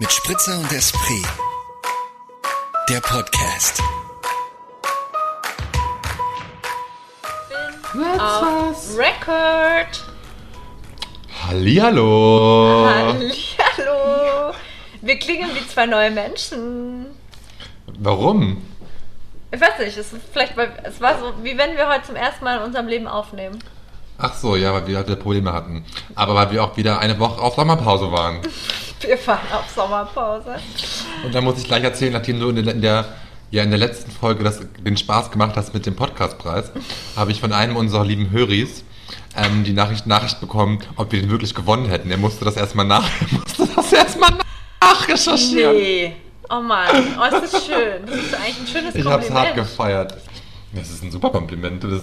Mit Spritzer und Esprit. Der Podcast. Auf Record. Hallihallo. Hallo. Wir klingen wie zwei neue Menschen. Warum? Ich weiß nicht, es, ist vielleicht, weil, es war so, wie wenn wir heute zum ersten Mal in unserem Leben aufnehmen. Ach so, ja, weil wir heute Probleme hatten. Aber weil wir auch wieder eine Woche auf Sommerpause waren. Wir fahren auf Sommerpause. Und dann muss ich gleich erzählen, nachdem du in der, in der, ja, in der letzten Folge das, den Spaß gemacht hast mit dem Podcastpreis, habe ich von einem unserer lieben Höris ähm, die Nachricht, Nachricht bekommen, ob wir den wirklich gewonnen hätten. Er musste das erstmal nach, er musste das erstmal nachrecherchieren. Nee. Oh Mann, oh, ist das schön. Das ist eigentlich ein schönes Ich habe es hart Kompliment. gefeiert. Das ist ein super Kompliment. Das,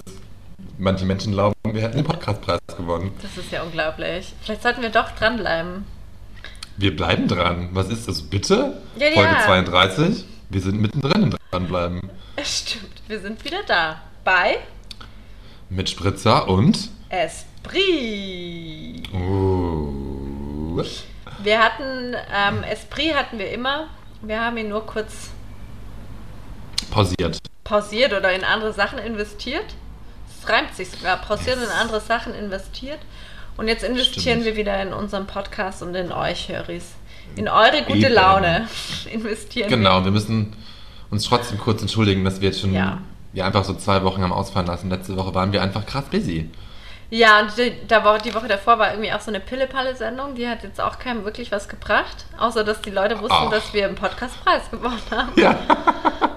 manche Menschen glauben, wir hätten den Podcastpreis gewonnen. Das ist ja unglaublich. Vielleicht sollten wir doch dranbleiben. Wir bleiben dran. Was ist das? Bitte? Ja, Folge ja. 32? Wir sind mittendrin im Dranbleiben. Stimmt, wir sind wieder da. Bei Mit Spritzer und. Esprit. Uh, Wir hatten, ähm, Esprit hatten wir immer. Wir haben ihn nur kurz pausiert. pausiert oder in andere Sachen investiert. Es reimt sich sogar. Pausiert Yes. in andere Sachen investiert. Und jetzt investieren Stimmt. wir wieder in unseren Podcast und in euch, Höris. In eure gute Eben. Laune investieren Genau, wir. wir müssen uns trotzdem kurz entschuldigen, dass wir jetzt schon Ja. ja. einfach so zwei Wochen haben ausfallen lassen. Letzte Woche waren wir einfach krass busy. Ja, und die, da war, die Woche davor war irgendwie auch so eine Pille-Palle-Sendung. Die hat jetzt auch keinem wirklich was gebracht. Außer, dass die Leute wussten, Ach. dass wir einen Podcastpreis gewonnen haben. Ja.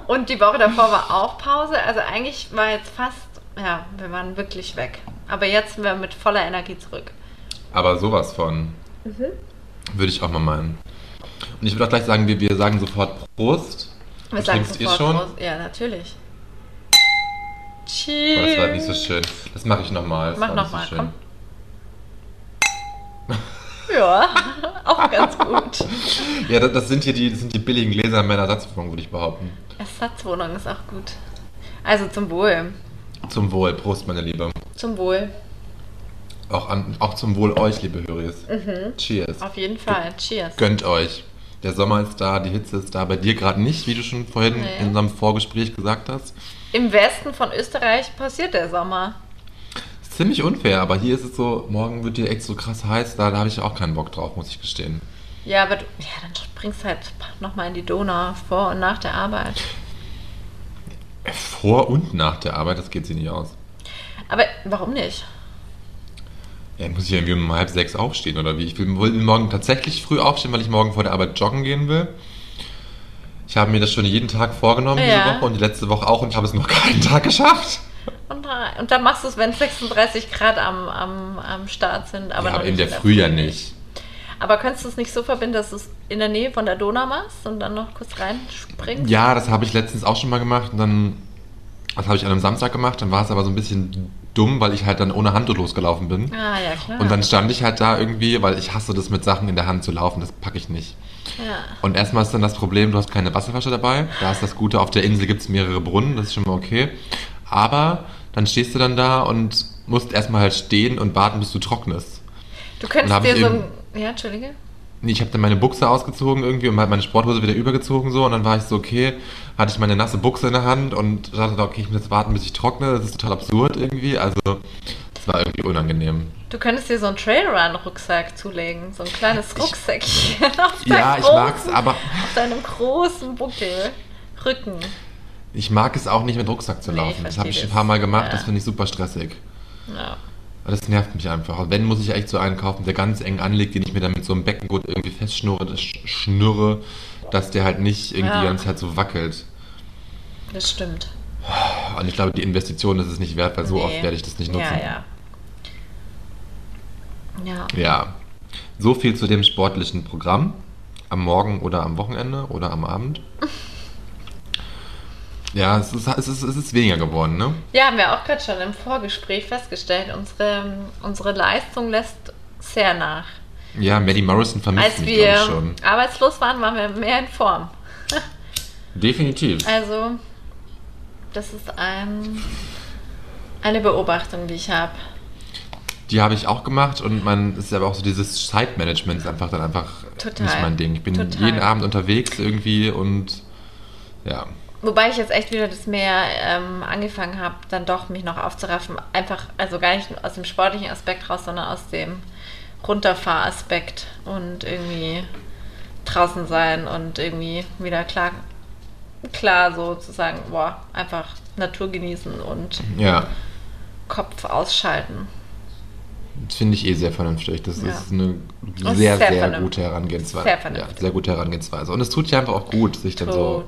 Und die Woche davor war auch Pause. Also eigentlich war jetzt fast, ja, wir waren wirklich weg. Aber jetzt sind wir mit voller Energie zurück. Aber sowas von. Mhm. Würde ich auch mal meinen. Und ich würde auch gleich sagen, wir, wir sagen sofort Prost. Wir sagen ihr sofort schon? Prost. Ja, natürlich. Cheers. das war nicht so schön. Das mache ich nochmal. Mach nochmal, komm. Ja, auch ganz gut. Ja, das, das sind hier die, das sind die billigen Gläser meiner Ersatzwohnung, würde ich behaupten. Ersatzwohnung ist auch gut. Also zum Wohl. Zum Wohl. Prost, meine Liebe. Zum Wohl. Auch, an, auch zum Wohl euch, liebe Höris. Cheers. Mhm. Auf jeden Fall. Cheers. Gönnt euch. Der Sommer ist da, die Hitze ist da. Bei dir gerade nicht, wie du schon vorhin Nee. in unserem Vorgespräch gesagt hast. Im Westen von Österreich passiert der Sommer. Ist ziemlich unfair, aber hier ist es so, morgen wird dir echt so krass heiß, da, da habe ich auch keinen Bock drauf, muss ich gestehen. Ja, aber du, ja, dann springst halt nochmal in die Donau vor und nach der Arbeit. Vor und nach der Arbeit, das geht sich nicht aus. Aber warum nicht? Ja, muss ich irgendwie um halb sechs aufstehen oder wie? Ich will, morgen tatsächlich früh aufstehen, weil ich morgen vor der Arbeit joggen gehen will. Ich habe mir das schon jeden Tag vorgenommen Ja. diese Woche und die letzte Woche auch und ich habe es noch keinen Tag geschafft. Und, da- und dann machst du es, wenn 36 Grad am, am, am Start sind. Aber, ja, aber in der Früh ja nicht. Aber könntest du es nicht so verbinden, dass du es in der Nähe von der Donau machst und dann noch kurz reinspringst? Ja, das habe ich letztens auch schon mal gemacht und dann, das habe ich an einem Samstag gemacht, dann war es aber so ein bisschen dumm, weil ich halt dann ohne Handtuch losgelaufen bin. Ah, ja, klar. Und dann stand ich halt da irgendwie, weil ich hasse das mit Sachen in der Hand zu laufen, das packe ich nicht. ja. Und erstmal ist dann das Problem, du hast keine Wasserflasche dabei. Da ist das Gute, auf der Insel gibt es mehrere Brunnen, das ist schon mal okay. Aber dann stehst du dann da und musst erstmal halt stehen und warten, bis du trocknest. Du könntest dir so ein. Ja, Entschuldige. Nee, Ich habe dann meine Buchse ausgezogen irgendwie und halt meine Sporthose wieder übergezogen so und dann war ich so, okay, hatte ich meine nasse Buchse in der Hand und dachte, okay, ich muss jetzt warten, bis ich trockne. Das ist total absurd irgendwie. Also, das war irgendwie unangenehm. Du könntest dir so einen Trailrun-Rucksack zulegen. So ein kleines Rucksäckchen auf, Ja, deinem ich mag's, großen- aber auf deinem großen Buckel. Rücken. ich mag es auch nicht mit Rucksack zu Nee, laufen. ich das habe ich ein paar Mal gemacht, Ja. das finde ich super stressig. Ja. Das nervt mich einfach. Und wenn, muss ich echt so einen kaufen, der ganz eng anliegt, den ich mir dann mit so einem Beckengurt irgendwie festschnurre, das sch- schnürre, dass der halt nicht irgendwie Ja. die ganze Zeit so wackelt. Das stimmt. Und ich glaube, die Investition ist es nicht wert, weil so Nee. oft werde ich das nicht nutzen. Ja, ja. Ja. Ja. So viel zu dem sportlichen Programm. Am Morgen oder am Wochenende oder am Abend. Ja, es ist, es ist, es ist weniger geworden, ne? Ja, haben wir auch gerade schon im Vorgespräch festgestellt. Unsere, unsere Leistung lässt sehr nach. Ja, Maddie Morrison vermisst Als mich, wir ich, schon. arbeitslos waren, waren wir mehr in Form. Definitiv. Also, das ist ein, eine Beobachtung, die ich habe. Die habe ich auch gemacht und man ist aber auch so dieses Zeitmanagement ist einfach dann einfach Total. nicht mein Ding. Ich bin Total. jeden Abend unterwegs irgendwie und ja. Wobei ich jetzt echt wieder das Meer ähm, angefangen habe, dann doch mich noch aufzuraffen. Einfach, also gar nicht aus dem sportlichen Aspekt raus, sondern aus dem Runterfahraspekt und irgendwie draußen sein und irgendwie wieder klar, klar so zu sagen, boah, einfach Natur genießen und Ja, Kopf ausschalten. Finde ich eh sehr vernünftig. Das Ja. ist eine sehr, sehr sehr, gute Herangehensweise. Sehr ja, vernünftig. sehr gute Herangehensweise. Und es tut ja einfach auch gut, sich dann so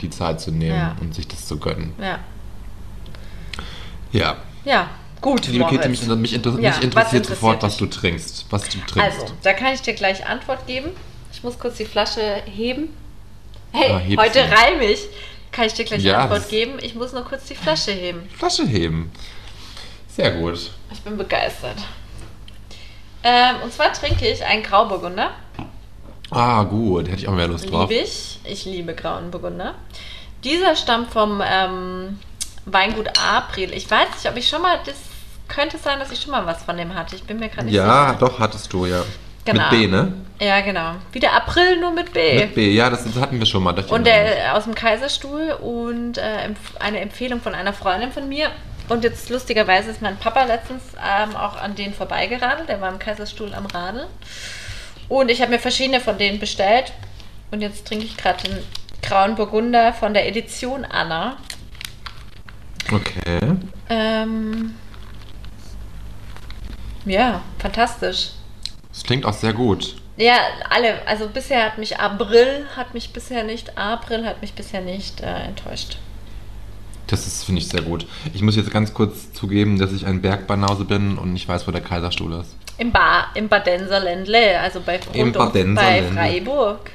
die Zeit zu nehmen Ja. und sich das zu gönnen. Ja. Ja. Ja, gut. Liebe Moritz. mich, mich, inter mich interessiert sofort, was du trinkst. Was du trinkst. Also, da kann ich dir gleich Antwort geben. Ich muss kurz die Flasche heben. Hey, Ah, heute reim ich. Kann ich dir gleich Ja, Antwort geben? Ich muss nur kurz die Flasche heben. Flasche heben. Sehr gut. Ich bin begeistert. Ähm, und zwar trinke ich einen Grauburgunder. Ah, gut. Hätte ich auch mehr Lust drauf. Liebe ich. Ich liebe grauen Burgunder. Dieser stammt vom ähm, Weingut April. Ich weiß nicht, ob ich schon mal, das könnte sein, dass ich schon mal was von dem hatte. Ich bin mir gerade nicht Ja, sicher. doch, hattest du, ja. Genau. Mit B, ne? Ja, genau. Wie der April, nur mit B. Mit B, ja, das, das hatten wir schon mal. Und der aus dem Kaiserstuhl und äh, eine Empfehlung von einer Freundin von mir. Und jetzt lustigerweise ist mein Papa letztens ähm, auch an denen vorbeigeradelt. Der war im Kaiserstuhl am Radl. Und ich habe mir verschiedene von denen bestellt. Und jetzt trinke ich gerade den grauen Burgunder von der Edition Anna. Okay. Ähm, ja, fantastisch. Das klingt auch sehr gut. Ja, alle. Also bisher hat mich April, hat mich bisher nicht, April hat mich bisher nicht äh, enttäuscht. Das ist, finde ich, sehr gut. Ich muss jetzt ganz kurz zugeben, dass ich ein Bergbanause bin und nicht weiß, wo der Kaiserstuhl ist. Im, ba im Badenser Ländle, also bei, Im Badenser bei Ländle. Freiburg.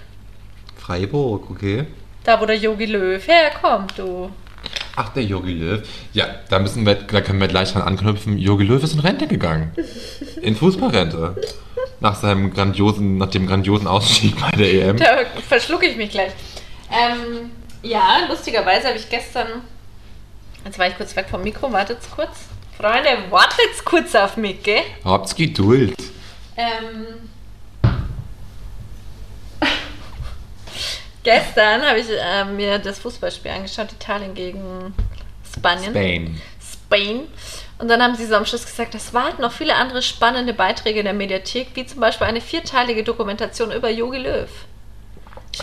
Freiburg, okay. Da, wo der Yogi Löw herkommt, du. Ach, der Jogi Löw. Ja, da müssen wir, da können wir gleich dran anknüpfen. Jogi Löw ist in Rente gegangen. In Fußballrente. Nach seinem grandiosen, nach dem grandiosen Ausstieg bei der EM. Da verschlucke ich mich gleich. Ähm, ja, lustigerweise habe ich gestern. Jetzt war ich kurz weg vom Mikro, wartet kurz. Freunde, wartet kurz auf mich, gell? Habt's Geduld. Ähm, gestern habe ich äh, mir das Fußballspiel angeschaut, Italien gegen Spanien. Spain. Spain. Und dann haben sie so am Schluss gesagt, es warten noch viele andere spannende Beiträge in der Mediathek, wie zum Beispiel eine vierteilige Dokumentation über Jogi Löw.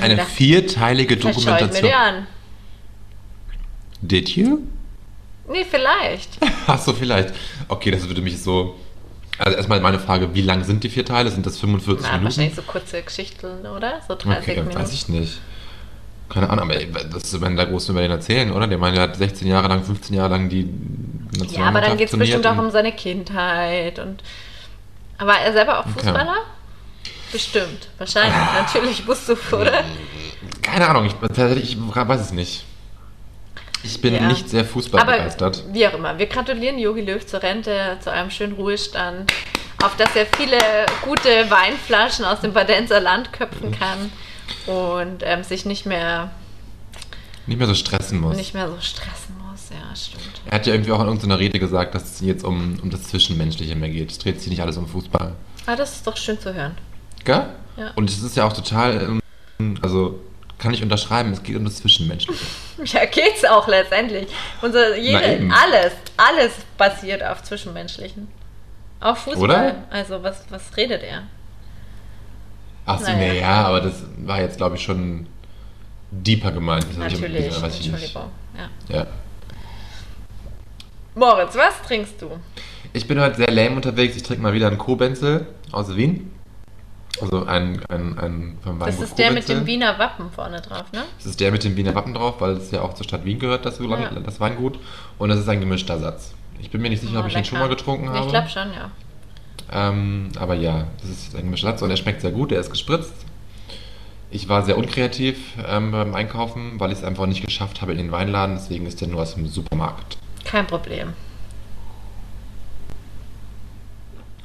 Eine gedacht, vierteilige vielleicht schaue ich mir die Dokumentation. an. Did you? Nee, vielleicht. Ach so, vielleicht. Okay, das würde mich so. Also erstmal meine Frage, wie lang sind die vier Teile? Sind das 45 Na, Minuten? wahrscheinlich so kurze Geschichten, oder? So 30 Okay, Minuten. weiß ich nicht. Keine Ahnung, aber das werden da groß über den erzählen, oder? Der meint, der hat 16 Jahre lang, 15 Jahre lang die Ja, aber dann geht es bestimmt auch um seine Kindheit und. Aber er selber auch Okay. Fußballer? Bestimmt. Wahrscheinlich. Natürlich musst du, oder? Keine Ahnung, ich, ich weiß es nicht. Ich bin Ja. nicht sehr fußballbegeistert. Aber wie auch immer, wir gratulieren Jogi Löw zur Rente, zu einem schönen Ruhestand, auf dass er viele gute Weinflaschen aus dem Badenser Land köpfen kann und ähm, sich nicht mehr, Nicht mehr so stressen muss. nicht mehr so stressen muss. Ja, stimmt. Er hat ja irgendwie auch in irgendeiner Rede gesagt, dass es jetzt um, um das Zwischenmenschliche mehr geht. Es dreht sich nicht alles um Fußball. Ah, das ist doch schön zu hören. Gell? Ja. Und es ist ja auch total, ähm, also kann ich unterschreiben, es geht um das Zwischenmenschliche. Ja, geht's auch letztendlich. Unser, jede, alles, alles basiert auf Zwischenmenschlichen. Auch Fußball. Oder? Also, was, was redet er? Ach so, Naja. nee, ja, aber das war jetzt, glaube ich, schon deeper gemeint. Das hab ich- Natürlich, weiß ich nicht. Ja. Ja. Moritz, was trinkst du? Ich bin heute sehr lame unterwegs. Ich trinke mal wieder einen Kobenzel aus Wien. Also ein, ein, ein vom Das ist der mit dem Wiener Wappen vorne drauf, ne? Das ist der mit dem Wiener Wappen drauf, weil es ja auch zur Stadt Wien gehört, das, Ja. das Weingut. Und das ist ein gemischter Satz. Ich bin mir nicht sicher, ob Oh, ich den schon lecker. mal getrunken habe. Ich glaube schon, ja. Ähm, aber ja, das ist ein gemischter Satz und er schmeckt sehr gut, er ist gespritzt. Ich war sehr unkreativ ähm, beim Einkaufen, weil ich es einfach nicht geschafft habe in den Weinladen, deswegen ist der nur aus dem Supermarkt. Kein Problem.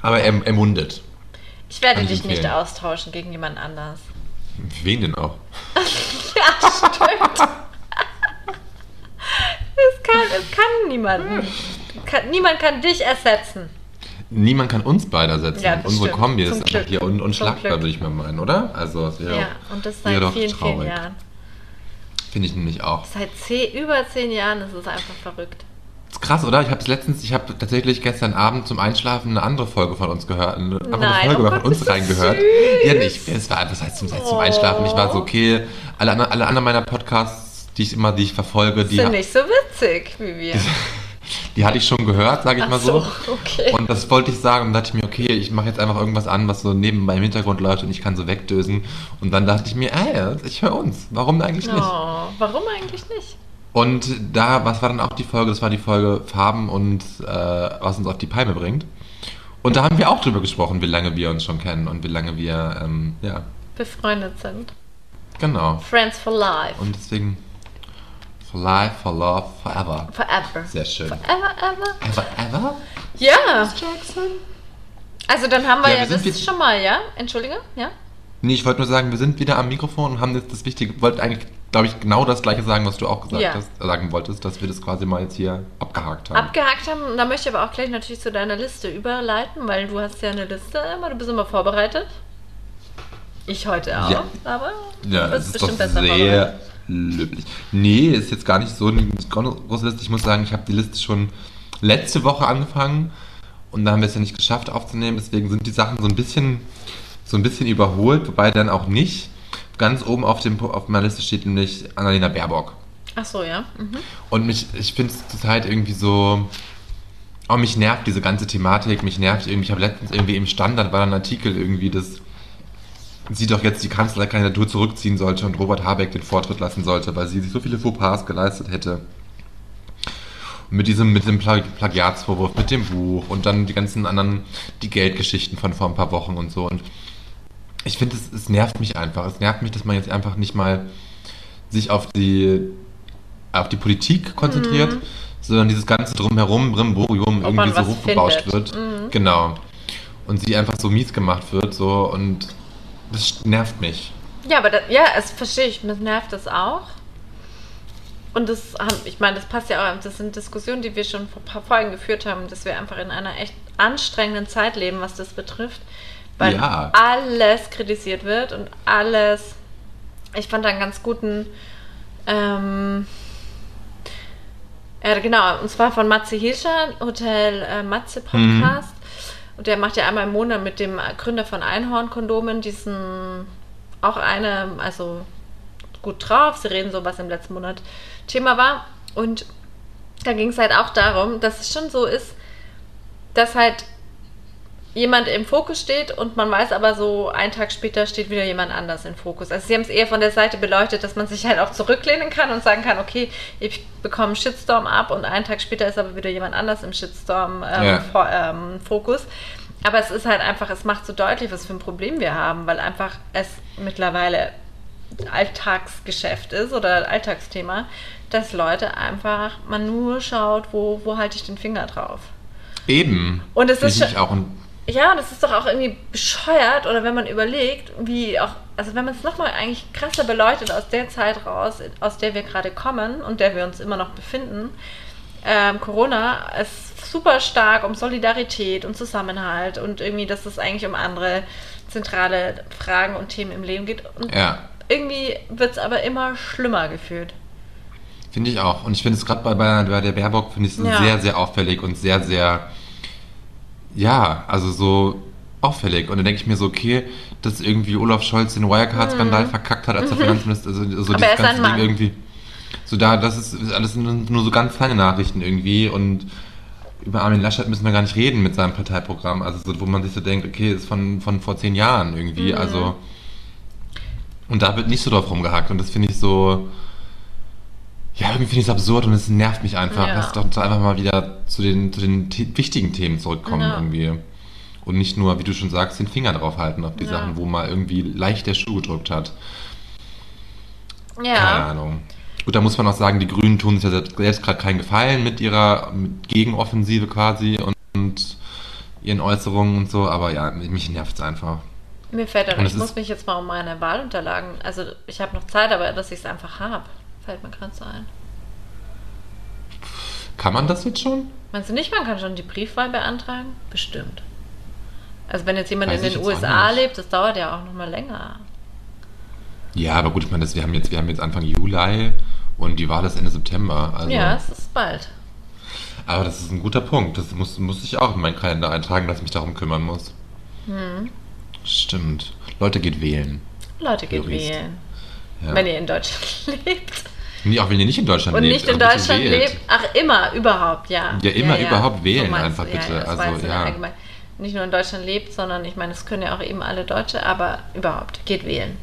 Aber er, er mundet. Ich werde dich nicht austauschen gegen jemand anders. Wen denn auch? Ja, stimmt. Es kann, es kann niemanden. Kann, niemand kann dich ersetzen. niemand kann uns beide ersetzen. Ja, Unsere stimmt. Kombi Zum ist einfach Glück. hier un unschlagbar, würde ich mal meinen, oder? Also, es wäre Ja, und das seit doch vielen, vielen traurig. Jahren. Finde ich nämlich auch. Seit zehn, über zehn Jahren ist es einfach verrückt. Ist krass, oder? Ich habe letztens, ich habe tatsächlich gestern Abend zum Einschlafen eine andere Folge von uns gehört. Eine andere Nein, Folge oh von uns reingehört. süß. Ja, nicht. Es war, das heißt zum, das heißt zum Einschlafen. Ich war so, okay, alle, anderen- alle anderen meiner Podcasts, die ich immer, die ich verfolge, die, Sind nicht so witzig wie wir. die hatte ich schon gehört, sage ich Ach mal so. so, okay. Und das wollte ich sagen und dachte ich mir, okay, ich mache jetzt einfach irgendwas an, was so nebenbei im Hintergrund läuft und ich kann so wegdösen. Und dann dachte ich mir, ey, ich höre uns. Warum eigentlich nicht? Oh, warum eigentlich nicht? Und da, was war dann auch die Folge? Das war die Folge Farben und äh, was uns auf die Palme bringt. Und da haben wir auch drüber gesprochen, wie lange wir uns schon kennen und wie lange wir, ähm, ja, Befreundet sind. genau. Friends for life. Und deswegen, for life, for love, forever. Forever. Sehr schön. Forever, ever. Ever, ever? Ja. Jackson? Also dann haben wir Ja, ja, wir das jetzt- schon mal, ja? Entschuldige, ja? Nee, ich wollte nur sagen, wir sind wieder am Mikrofon und haben jetzt das Wichtige, wollte eigentlich, glaube ich, genau das Gleiche sagen, was du auch gesagt Ja. hast, sagen wolltest, dass wir das quasi mal jetzt hier abgehakt haben. Abgehakt haben. Und da möchte ich aber auch gleich natürlich zu deiner Liste überleiten, weil du hast ja eine Liste immer, du bist immer vorbereitet. Ich heute auch, Ja. aber Ja, du das bist bestimmt besser sehr löblich. Nee, ist jetzt gar nicht so eine große Liste. Ich muss sagen, ich habe die Liste schon letzte Woche angefangen und da haben wir es ja nicht geschafft aufzunehmen. Deswegen sind die Sachen so ein bisschen, so ein bisschen überholt, wobei dann auch nicht. Ganz oben auf, dem, auf meiner Liste steht nämlich Annalena Baerbock. Ach so, ja. Mhm. Und mich, ich finde es zurzeit irgendwie so. Oh, mich nervt diese ganze Thematik, mich nervt irgendwie. Ich habe letztens irgendwie im Standard war ein Artikel irgendwie, dass sie doch jetzt die Kanzlerkandidatur zurückziehen sollte und Robert Habeck den Vortritt lassen sollte, weil sie sich so viele Fauxpas geleistet hätte. Und mit diesem, mit dem Pla Plagiatsvorwurf, mit dem Buch und dann die ganzen anderen, die Geldgeschichten von vor ein paar Wochen und so. Und ich finde, es, es nervt mich einfach. Es nervt mich, dass man jetzt einfach nicht mal sich auf die, auf die Politik konzentriert, sondern dieses ganze Drumherum, Brimborium, Mhm. Ob irgendwie so hochgebauscht wird. Mhm. Genau. Und sie einfach so mies gemacht wird, so und das nervt mich. Ja, aber das, ja, es verstehe ich, mir nervt das auch. Und das haben, ich meine, das passt ja auch, das sind Diskussionen, die wir schon vor ein paar Folgen geführt haben, dass wir einfach in einer echt anstrengenden Zeit leben, was das betrifft. Weil Ja. alles kritisiert wird und alles. Ich fand da einen ganz guten. Ähm, ja, genau, und zwar von Matze Hilscher, Hotel äh, Matze Podcast. Und der macht ja einmal im Monat mit dem Gründer von Einhorn-Kondomen diesen, auch eine, also gut drauf, sie reden so, was im letzten Monat Thema war. Und da ging es halt auch darum, dass es schon so ist, dass halt jemand im Fokus steht und man weiß aber so, einen Tag später steht wieder jemand anders im Fokus. Also sie haben es eher von der Seite beleuchtet, dass man sich halt auch zurücklehnen kann und sagen kann, okay, ich bekomme einen Shitstorm ab und einen Tag später ist aber wieder jemand anders im Shitstorm ähm, Ja. Ähm, Fokus. Aber es ist halt einfach, es macht so deutlich, was für ein Problem wir haben, weil einfach es mittlerweile Alltagsgeschäft ist oder Alltagsthema, dass Leute einfach, man nur schaut, wo, wo halte ich den Finger drauf. Eben. Und es ist schon- auch ein Ja, das ist doch auch irgendwie bescheuert, oder wenn man überlegt, wie auch, also wenn man es nochmal eigentlich krasser beleuchtet aus der Zeit raus, aus der wir gerade kommen und der wir uns immer noch befinden, ähm, Corona ist super stark um Solidarität und Zusammenhalt und irgendwie, dass es eigentlich um andere zentrale Fragen und Themen im Leben geht. Und Ja. irgendwie wird es aber immer schlimmer gefühlt. Finde ich auch. Und ich finde es gerade bei, bei, der Baerbock, finde ich es Ja. sehr, sehr auffällig und sehr, sehr, ja, also so auffällig. Und dann denke ich mir so, okay, dass irgendwie Olaf Scholz den Wirecard-Skandal verkackt hat als der Finanzminister, also so Mhm. Aber dieses ganze Ding irgendwie. So da, das ist alles nur, nur so ganz kleine Nachrichten irgendwie und über Armin Laschet müssen wir gar nicht reden mit seinem Parteiprogramm. Also so, wo man sich so denkt, okay, ist von, von vor zehn Jahren irgendwie. Mhm. Also und da wird nicht so drauf rumgehackt und das finde ich so. Ja, irgendwie finde ich es absurd und es nervt mich einfach. Ja. Lass doch einfach mal wieder zu den, zu den wichtigen Themen zurückkommen Ja. irgendwie. Und nicht nur, wie du schon sagst, den Finger drauf halten auf die Ja. Sachen, wo mal irgendwie leicht der Schuh gedrückt hat. Keine Ja. Ahnung. Gut, da muss man auch sagen, die Grünen tun sich ja selbst gerade keinen Gefallen mit ihrer Gegenoffensive quasi und, und ihren Äußerungen und so, aber ja, mich nervt es einfach. Mir fällt es ich muss mich jetzt mal um meine Wahlunterlagen, also ich habe noch Zeit, aber dass ich es einfach habe, fällt mir gerade so ein. Kann man das jetzt schon? Meinst du nicht, man kann schon die Briefwahl beantragen? Bestimmt. Also wenn jetzt jemand Weiß in den USA lebt, das dauert ja auch noch mal länger. Ja, aber gut, ich meine, das, wir, haben jetzt, wir haben jetzt Anfang Juli und die Wahl ist Ende September. Also. Ja, es ist bald. Aber das ist ein guter Punkt. Das muss, muss ich auch in meinen Kalender eintragen, dass ich mich darum kümmern muss. Hm. Stimmt. Leute, geht wählen. Leute, geht Jurist. wählen. Ja. Wenn ihr in Deutschland lebt. Nee, auch wenn ihr nicht in Deutschland Und lebt. nicht in aber bitte Deutschland lebt. Ach, immer, überhaupt, ja. Ja, immer überhaupt wählen meinst einfach bitte. Ja, ja, das Also, so ja. allgemein. Nicht nur in Deutschland lebt, sondern ich meine, es können ja auch eben alle Deutsche, aber überhaupt, geht wählen.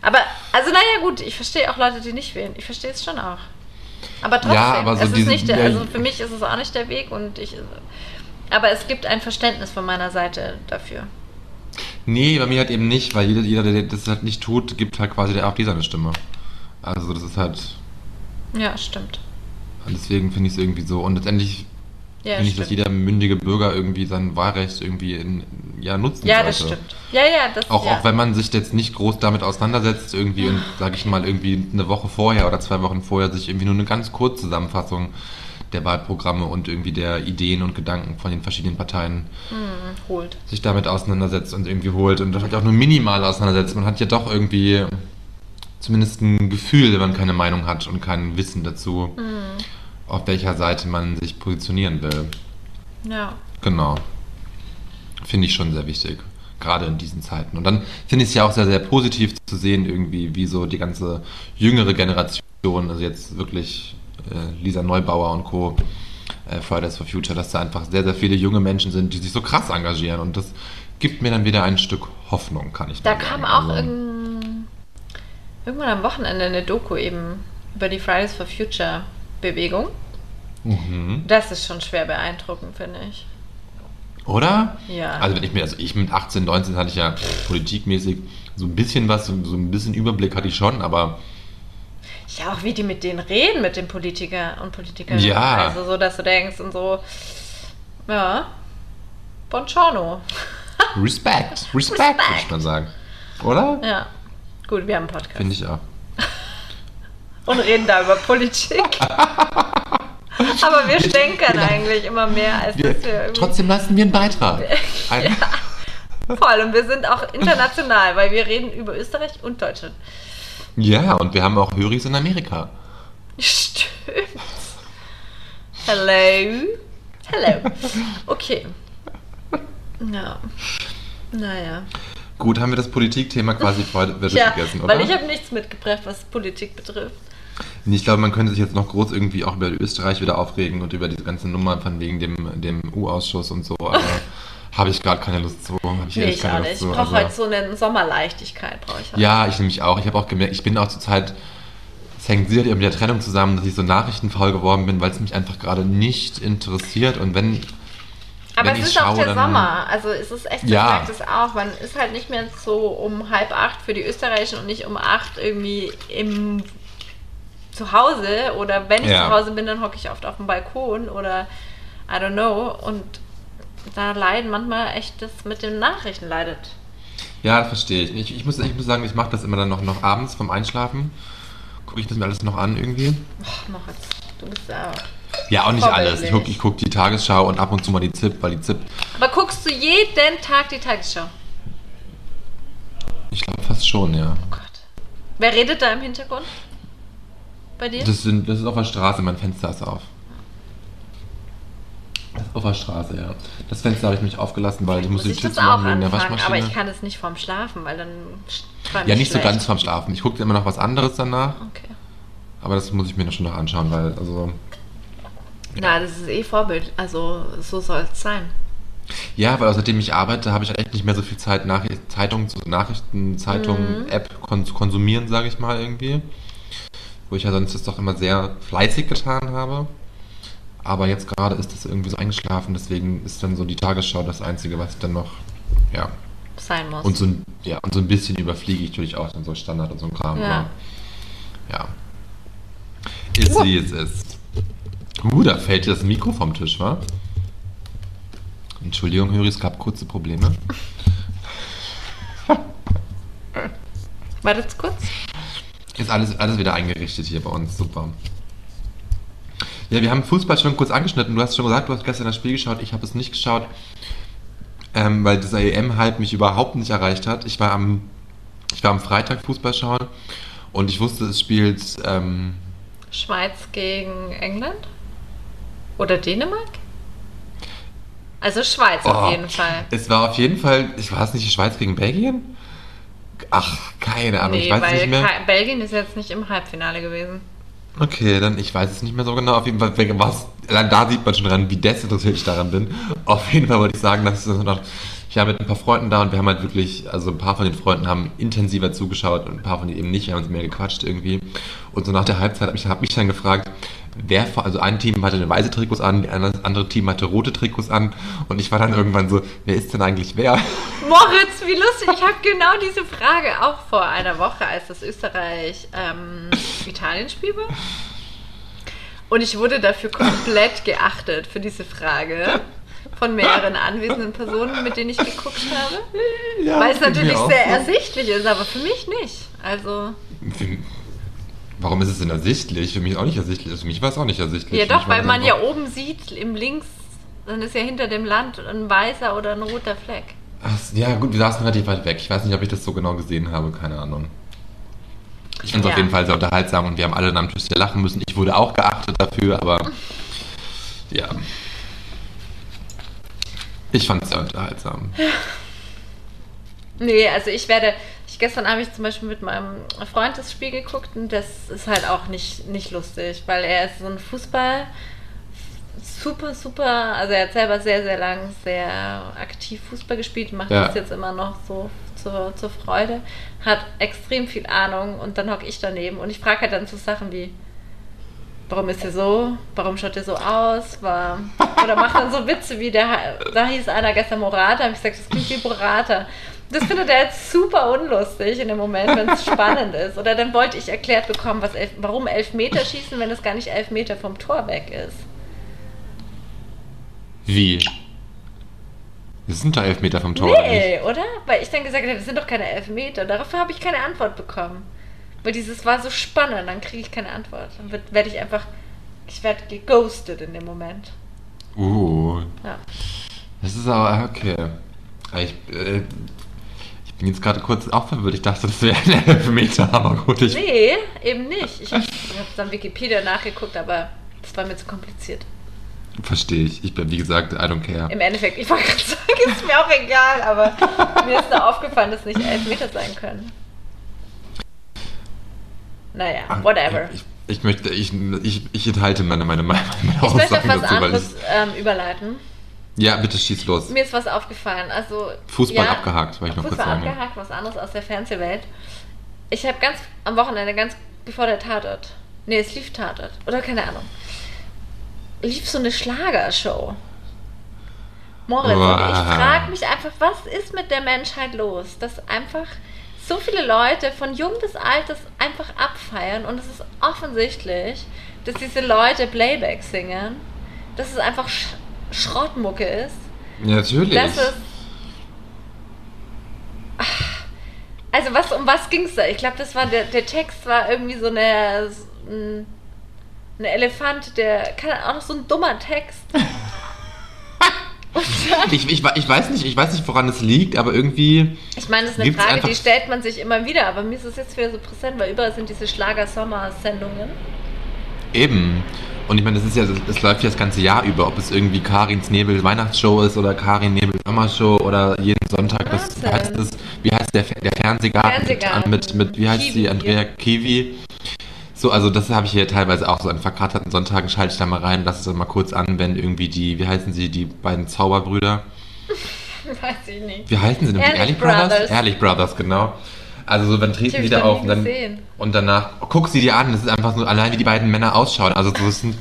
Aber, also naja gut, ich verstehe auch Leute, die nicht wählen. Ich verstehe es schon auch. Aber trotzdem, Ja, aber so es ist nicht der, ja, also für mich ist es auch nicht der Weg und ich, aber es gibt ein Verständnis von meiner Seite dafür. Nee, bei mir halt eben nicht, weil jeder, jeder, der das halt nicht tut, gibt halt quasi der AfD seine Stimme. Also das ist halt, Ja, stimmt. deswegen finde ich es irgendwie so. Und letztendlich Ja, finde ich, dass jeder mündige Bürger irgendwie sein Wahlrecht irgendwie in, ja, nutzen Ja, sollte. das stimmt. Ja, ja, das Auch, ja. auch wenn man sich jetzt nicht groß damit auseinandersetzt, irgendwie und, sage ich mal, irgendwie eine Woche vorher oder zwei Wochen vorher sich irgendwie nur eine ganz kurze Zusammenfassung der Wahlprogramme und irgendwie der Ideen und Gedanken von den verschiedenen Parteien Hm, holt. sich damit auseinandersetzt und irgendwie holt und das halt auch nur minimal auseinandersetzt. Man hat ja doch irgendwie zumindest ein Gefühl, wenn man keine Meinung hat und kein Wissen dazu, Hm. auf welcher Seite man sich positionieren will. Ja. Genau. Finde ich schon sehr wichtig. Gerade in diesen Zeiten. Und dann finde ich es ja auch sehr, sehr positiv zu sehen, irgendwie, wie so die ganze jüngere Generation, also jetzt wirklich äh, Lisa Neubauer und Co., äh, Fridays for Future, dass da einfach sehr, sehr viele junge Menschen sind, die sich so krass engagieren. Und das gibt mir dann wieder ein Stück Hoffnung, kann ich Da nur kam sagen. auch Also, irgendwann am Wochenende eine Doku eben über die Fridays for Future Bewegung. mhm. Das ist schon schwer beeindruckend, finde ich. Oder? Ja. Also wenn ich mir, also ich mit 18, 19 hatte ich ja politikmäßig so ein bisschen was, so, ein bisschen Überblick hatte ich schon, aber Ja, auch wie die mit denen reden, mit den Politiker und Politikerinnen. Ja. Also so, dass du denkst und so, ja, Buongiorno. Respekt, Respekt, würde ich Respekt. mal sagen. Oder? Ja, gut, wir haben einen Podcast. Finde ich auch. Und reden da über Politik. Aber wir stänkern eigentlich immer mehr, als Wir, dass wir irgendwie... trotzdem leisten wir einen Beitrag. Ein, Voll, und wir sind auch international, weil wir reden über Österreich und Deutschland. ja, und wir haben auch Höris in Amerika. Stimmt. Hello. Hello. Okay. Ja. Naja. Gut, haben wir das Politikthema quasi vorher wieder Ja, durchgegessen, oder? weil ich habe nichts mitgebracht, was Politik betrifft. Ich glaube, man könnte sich jetzt noch groß irgendwie auch über Österreich wieder aufregen und über diese ganze Nummer von wegen dem, dem U-Ausschuss und so, aber habe ich gerade keine Lust zu. Hab ich Nee, ich keine auch Lust nicht. Ich brauche Also- halt so eine Sommerleichtigkeit, brauche ich halt. Ja, ich nämlich auch. Ich habe auch gemerkt, ich bin auch zur Zeit, es hängt sicherlich mit der Trennung zusammen, dass ich so nachrichtenfaul geworden bin, weil es mich einfach gerade nicht interessiert und wenn Aber es ist auch der Sommer. Also es ist echt, das Ja. merkt es auch. Man ist halt nicht mehr so um halb acht für die Österreichischen und nicht um acht irgendwie im zu Hause oder wenn ich Ja. zu Hause bin, dann hocke ich oft auf dem Balkon oder I don't know und da leiden manchmal echt das mit den Nachrichten leidet. Ja, das verstehe ich. Ich, ich, muss, ich muss sagen, ich mache das immer dann noch, noch abends vom Einschlafen. Gucke ich das mir alles noch an irgendwie. Ach, noch jetzt. Du bist ja. Ja, auch nicht alles. Ich gucke ich guck die Tagesschau und ab und zu mal die ZIP, weil die ZIP, Aber guckst du jeden Tag die Tagesschau? ich glaube fast schon, ja. Oh Gott. Wer redet da im Hintergrund? Bei dir? Das, sind, das ist auf der Straße, mein Fenster ist auf. Das ist auf der Straße, ja. Das Fenster habe ich mich aufgelassen, weil ich muss musste die Tür zumachen wegen der anfangen, aber Waschmaschine. ich kann es nicht vorm Schlafen, weil dann ja, ich nicht so schlecht. ganz vorm Schlafen. Ich gucke immer noch was anderes danach, Okay. aber das muss ich mir noch schon noch anschauen, weil, also, Na, das ist eh Vorbild. Also so soll es sein. Ja, weil seitdem ich arbeite, habe ich halt echt nicht mehr so viel Zeit, Nach Zeitungen, zu Nachrichten, Zeitungen, Mhm. App kon zu konsumieren, sage ich mal irgendwie. Wo ich ja sonst das doch immer sehr fleißig getan habe. Aber jetzt gerade ist das irgendwie so eingeschlafen, deswegen ist dann so die Tagesschau das Einzige, was ich dann noch, ja. Sein muss. Und so ein, ja, und so ein bisschen überfliege ich natürlich auch dann so Standard und so ein Kram. Ja. Ja. Ist wie es ist. Uh, da fällt dir das Mikro vom Tisch, wa? Entschuldigung, Höri, es gab kurze Probleme. Wartet kurz. Ist alles, alles wieder eingerichtet hier bei uns, super. Ja, wir haben Fußball schon kurz angeschnitten. Du hast schon gesagt, du hast gestern das Spiel geschaut. Ich habe es nicht geschaut, ähm, weil dieser EM-Hype mich überhaupt nicht erreicht hat. Ich war am, ich war am Freitag Fußball schauen und ich wusste, es spielt. Ähm, Schweiz gegen England? Oder Dänemark? Also Schweiz oh, auf jeden Fall. Es war auf jeden Fall, ich weiß nicht, die Schweiz gegen Belgien? Ach, keine Ahnung, Nee, ich weiß es weil nicht mehr. Belgien ist jetzt nicht im Halbfinale gewesen. Okay, dann ich weiß es nicht mehr so genau. Auf jeden Fall, was, da sieht man schon dran, wie desinteressiert ich daran bin. Auf jeden Fall wollte ich sagen, dass es noch, ich war mit ein paar Freunden da und wir haben halt wirklich, also ein paar von den Freunden haben intensiver zugeschaut und ein paar von denen eben nicht. Wir haben uns mehr gequatscht irgendwie. Und so nach der Halbzeit habe ich, hab mich dann gefragt, wer, also ein Team hatte eine weiße Trikots an, das andere Team hatte rote Trikots an und ich war dann irgendwann so, wer ist denn eigentlich wer? Moritz, wie lustig. Ich habe genau diese Frage auch vor einer Woche, als das Österreich-Italien-Spiel war. Und ich wurde dafür komplett geachtet, für diese Frage. Von mehreren anwesenden Personen, mit denen ich geguckt habe. Ja, Weil es natürlich sehr ersichtlich ist, aber für mich nicht. Also, Warum ist es denn ersichtlich? Für mich auch nicht ersichtlich. Also Für mich war es auch nicht ersichtlich. ja doch, weil man ja oben sieht, im Links, dann ist ja hinter dem Land ein weißer oder ein roter Fleck. Ach, ja, gut, wir saßen relativ weit weg. Ich weiß nicht, ob ich das so genau gesehen habe, keine Ahnung. Ich fand es Ja. auf jeden Fall sehr unterhaltsam und wir haben alle dann am Tisch sehr lachen müssen. Ich wurde auch geachtet dafür, aber ja. Ich fand es sehr unterhaltsam. Nee, also ich werde, ich gestern habe ich zum Beispiel mit meinem Freund das Spiel geguckt und das ist halt auch nicht, nicht lustig, weil er ist so ein Fußball super, super, also er hat selber sehr, sehr lang sehr aktiv Fußball gespielt, macht Ja. das jetzt immer noch so zur, zur Freude, hat extrem viel Ahnung und dann hocke ich daneben und ich frage halt dann so Sachen wie, warum ist er so? Warum schaut er so aus? War, oder macht dann so Witze wie der, da hieß einer gestern Morata, habe ich gesagt, das klingt wie Morata. Das findet er jetzt super unlustig in dem Moment, wenn es spannend ist. Oder dann wollte ich erklärt bekommen, was elf, warum Elfmeter schießen, wenn es gar nicht Elfmeter vom Tor weg ist. Wie? Das sind doch elf Meter vom Tor. oder? Nee, oder? Weil ich dann gesagt habe, das sind doch keine Elfmeter. Daraufhin habe ich keine Antwort bekommen. Weil dieses war so spannend, dann kriege ich keine Antwort. Dann werde ich einfach, ich werde geghostet in dem Moment. Uh, Ja. das ist aber okay. Ich, äh, ich bin jetzt gerade kurz auch verwirrt. Ich dachte, das wäre ein Elfmeter, aber gut, ich Nee, eben nicht. Ich habe hab dann Wikipedia nachgeguckt, aber das war mir zu kompliziert. verstehe ich. Ich bin, wie gesagt, I don't care. Im Endeffekt, ich wollte gerade sagen, ist mir auch egal, aber mir ist da aufgefallen, dass nicht elf Meter sein können. Naja, whatever. Ah, Ich, ich möchte, ich, ich, ich enthalte meine, meine, meine Ich möchte auf Aussagen was dazu, weil anderes ähm, überleiten. Ja, bitte schieß los. Mir ist was aufgefallen. Also, Fußball abgehakt, wollte ich noch kurz Fußball sagen. abgehakt, was anderes aus der Fernsehwelt. Ich habe ganz am Wochenende, ganz bevor der Tatort, nee, es lief Tatort, oder keine Ahnung, lief so eine Schlagershow. Moritz, und ich Wow. frage mich einfach, was ist mit der Menschheit los, dass einfach so viele Leute von jung bis alt das einfach abfeiern und es ist offensichtlich, dass diese Leute Playback singen, dass es einfach Schrottmucke ist Ja, natürlich. das ist. Also was, um was ging es da? Ich glaube, das war der, der Text war irgendwie so eine, ein, ein Elefant, der keine Ahnung, so ein dummer Text. Ich, ich, ich weiß nicht, ich weiß nicht, woran es liegt, aber irgendwie. ich meine, das ist eine Frage, die stellt man sich immer wieder, aber mir ist es jetzt wieder so präsent, weil überall sind diese Schlager-Sommer-Sendungen. Eben. Und ich meine, das ist ja, es läuft ja das ganze Jahr über, ob es irgendwie Karins Nebel Weihnachtsshow ist oder Karin Nebel Sommershow oder jeden Sonntag, das wie Wahnsinn. heißt das, wie heißt der, der Fernsehgarten, Fernsehgarten. mit, mit, wie heißt Kiwi. sie, Andrea Kiwi. So, also das habe ich hier teilweise auch so an verkratterten Sonntagen, schalte ich da mal rein, lasse es dann mal kurz an, wenn irgendwie die, wie heißen sie, die beiden Zauberbrüder, Weiß ich nicht. wie heißen sie denn? Die Ehrlich Ehrlich Brothers? Brothers. Ehrlich Brothers, genau. Also so, dann Die treten die da auf und dann und danach guck sie dir an, das ist einfach so allein wie die beiden Männer ausschauen. Also so das sind,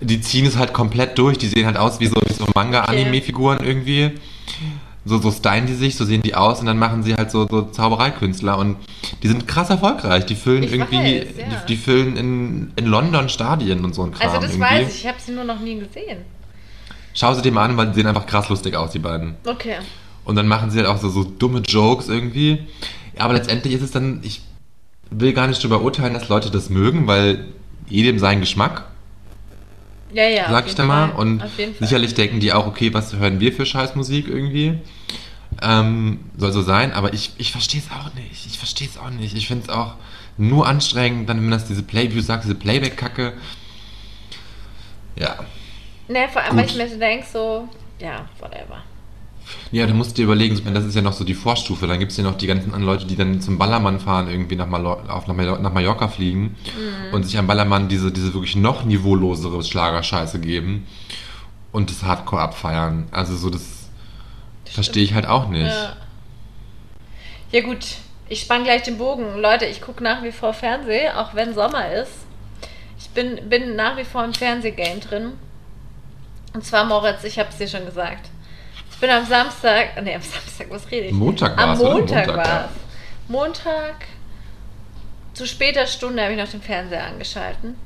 die ziehen es halt komplett durch, die sehen halt aus wie so, wie so Manga-Anime-Figuren irgendwie. So, so stylen die sich, so sehen die aus und dann machen sie halt so, so Zaubereikünstler und die sind krass erfolgreich. Die füllen Ich irgendwie, weiß, ja. die, die füllen in, in London Stadien und so ein Kram Also das irgendwie. weiß ich, ich habe sie nur noch nie gesehen. Schau sie dir mal an, weil die sehen einfach krass lustig aus, die beiden. Okay. Und dann machen sie halt auch so, so dumme Jokes irgendwie. Ja, aber letztendlich ist es dann, ich will gar nicht darüber urteilen, dass Leute das mögen, weil jedem sein Geschmack. Ja, ja, Sag ich da mal. Fall. Und sicherlich denken die auch, okay, was hören wir für Scheißmusik irgendwie? Ähm, soll so sein, aber ich, ich verstehe es auch nicht. Ich verstehe es auch nicht. Ich finde es auch nur anstrengend, dann wenn das diese Play, wie du sagst, diese Playback-Kacke. Ja. Ne, vor allem, weil ich mir so denke, so, ja, whatever. Ja, du musst dir überlegen, das ist ja noch so die Vorstufe. Dann gibt es ja noch die ganzen anderen Leute, die dann zum Ballermann fahren, irgendwie nach, Malo auf, nach, Mal nach Mallorca fliegen Mhm. und sich am Ballermann diese, diese wirklich noch niveaulosere Schlagerscheiße geben und das Hardcore abfeiern. Also so, das verstehe ich halt auch nicht. Ja. ja gut, ich spann gleich den Bogen. Leute, ich gucke nach wie vor Fernsehen, auch wenn Sommer ist. Ich bin, bin nach wie vor im Fernsehgame drin. Und zwar, Moritz, ich habe es dir schon gesagt. Ich bin am Samstag, nee, am Samstag, was rede ich? Montag Am war's, oder? Montag, Montag, war ja. es. Montag, zu später Stunde habe ich noch den Fernseher angeschalten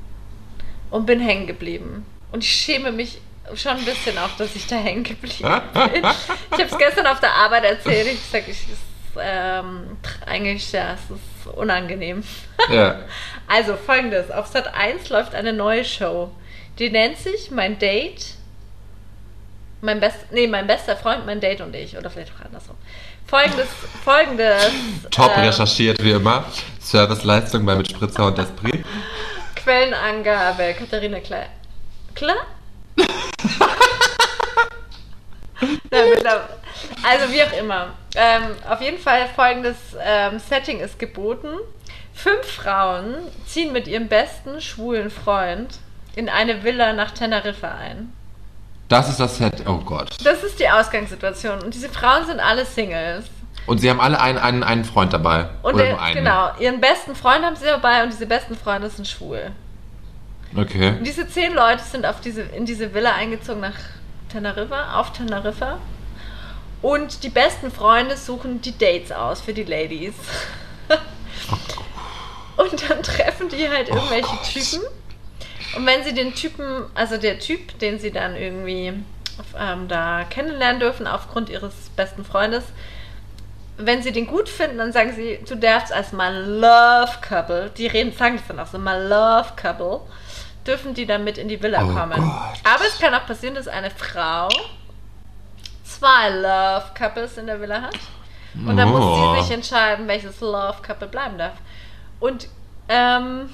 und bin hängen geblieben. Und ich schäme mich schon ein bisschen auch, dass ich da hängen geblieben bin. Ich habe es gestern auf der Arbeit erzählt. Ich sage, ich ist ähm, eigentlich ja, es ist unangenehm. Ja. Also folgendes: Auf Sat 1 läuft eine neue Show. Die nennt sich Mein Date. Mein best, nee, mein bester Freund, mein Date und ich. Oder vielleicht auch andersrum. Folgendes, folgendes. Top äh, recherchiert wie immer. Serviceleistung bei Mitspritzer und Esprit. Quellenangabe, Katharina Klein. Klar? Also wie auch immer. Ähm, auf jeden Fall folgendes ähm, Setting ist geboten. Fünf Frauen ziehen mit ihrem besten schwulen Freund in eine Villa nach Teneriffa ein. Das ist das Set. Oh Gott. Das ist die Ausgangssituation. Und diese Frauen sind alle Singles. Und sie haben alle einen, einen, einen Freund dabei. Und Oder der, nur einen. genau, ihren besten Freund haben sie dabei und diese besten Freunde sind schwul. Okay. Und diese zehn Leute sind auf diese, in diese Villa eingezogen nach Teneriffa, auf Teneriffa. Und die besten Freunde suchen die Dates aus für die Ladies. Und dann treffen die halt irgendwelche Oh. Typen. Und wenn sie den Typen, also der Typ, den sie dann irgendwie auf, ähm, da kennenlernen dürfen aufgrund ihres besten Freundes, wenn sie den gut finden, dann sagen sie, du darfst als my love couple, die reden, sagen das dann auch so, my love couple, dürfen die dann mit in die Villa Oh kommen. Gott. Aber es kann auch passieren, dass eine Frau zwei love couples in der Villa hat. Und dann muss Oh. sie sich entscheiden, welches love couple bleiben darf. Und ähm,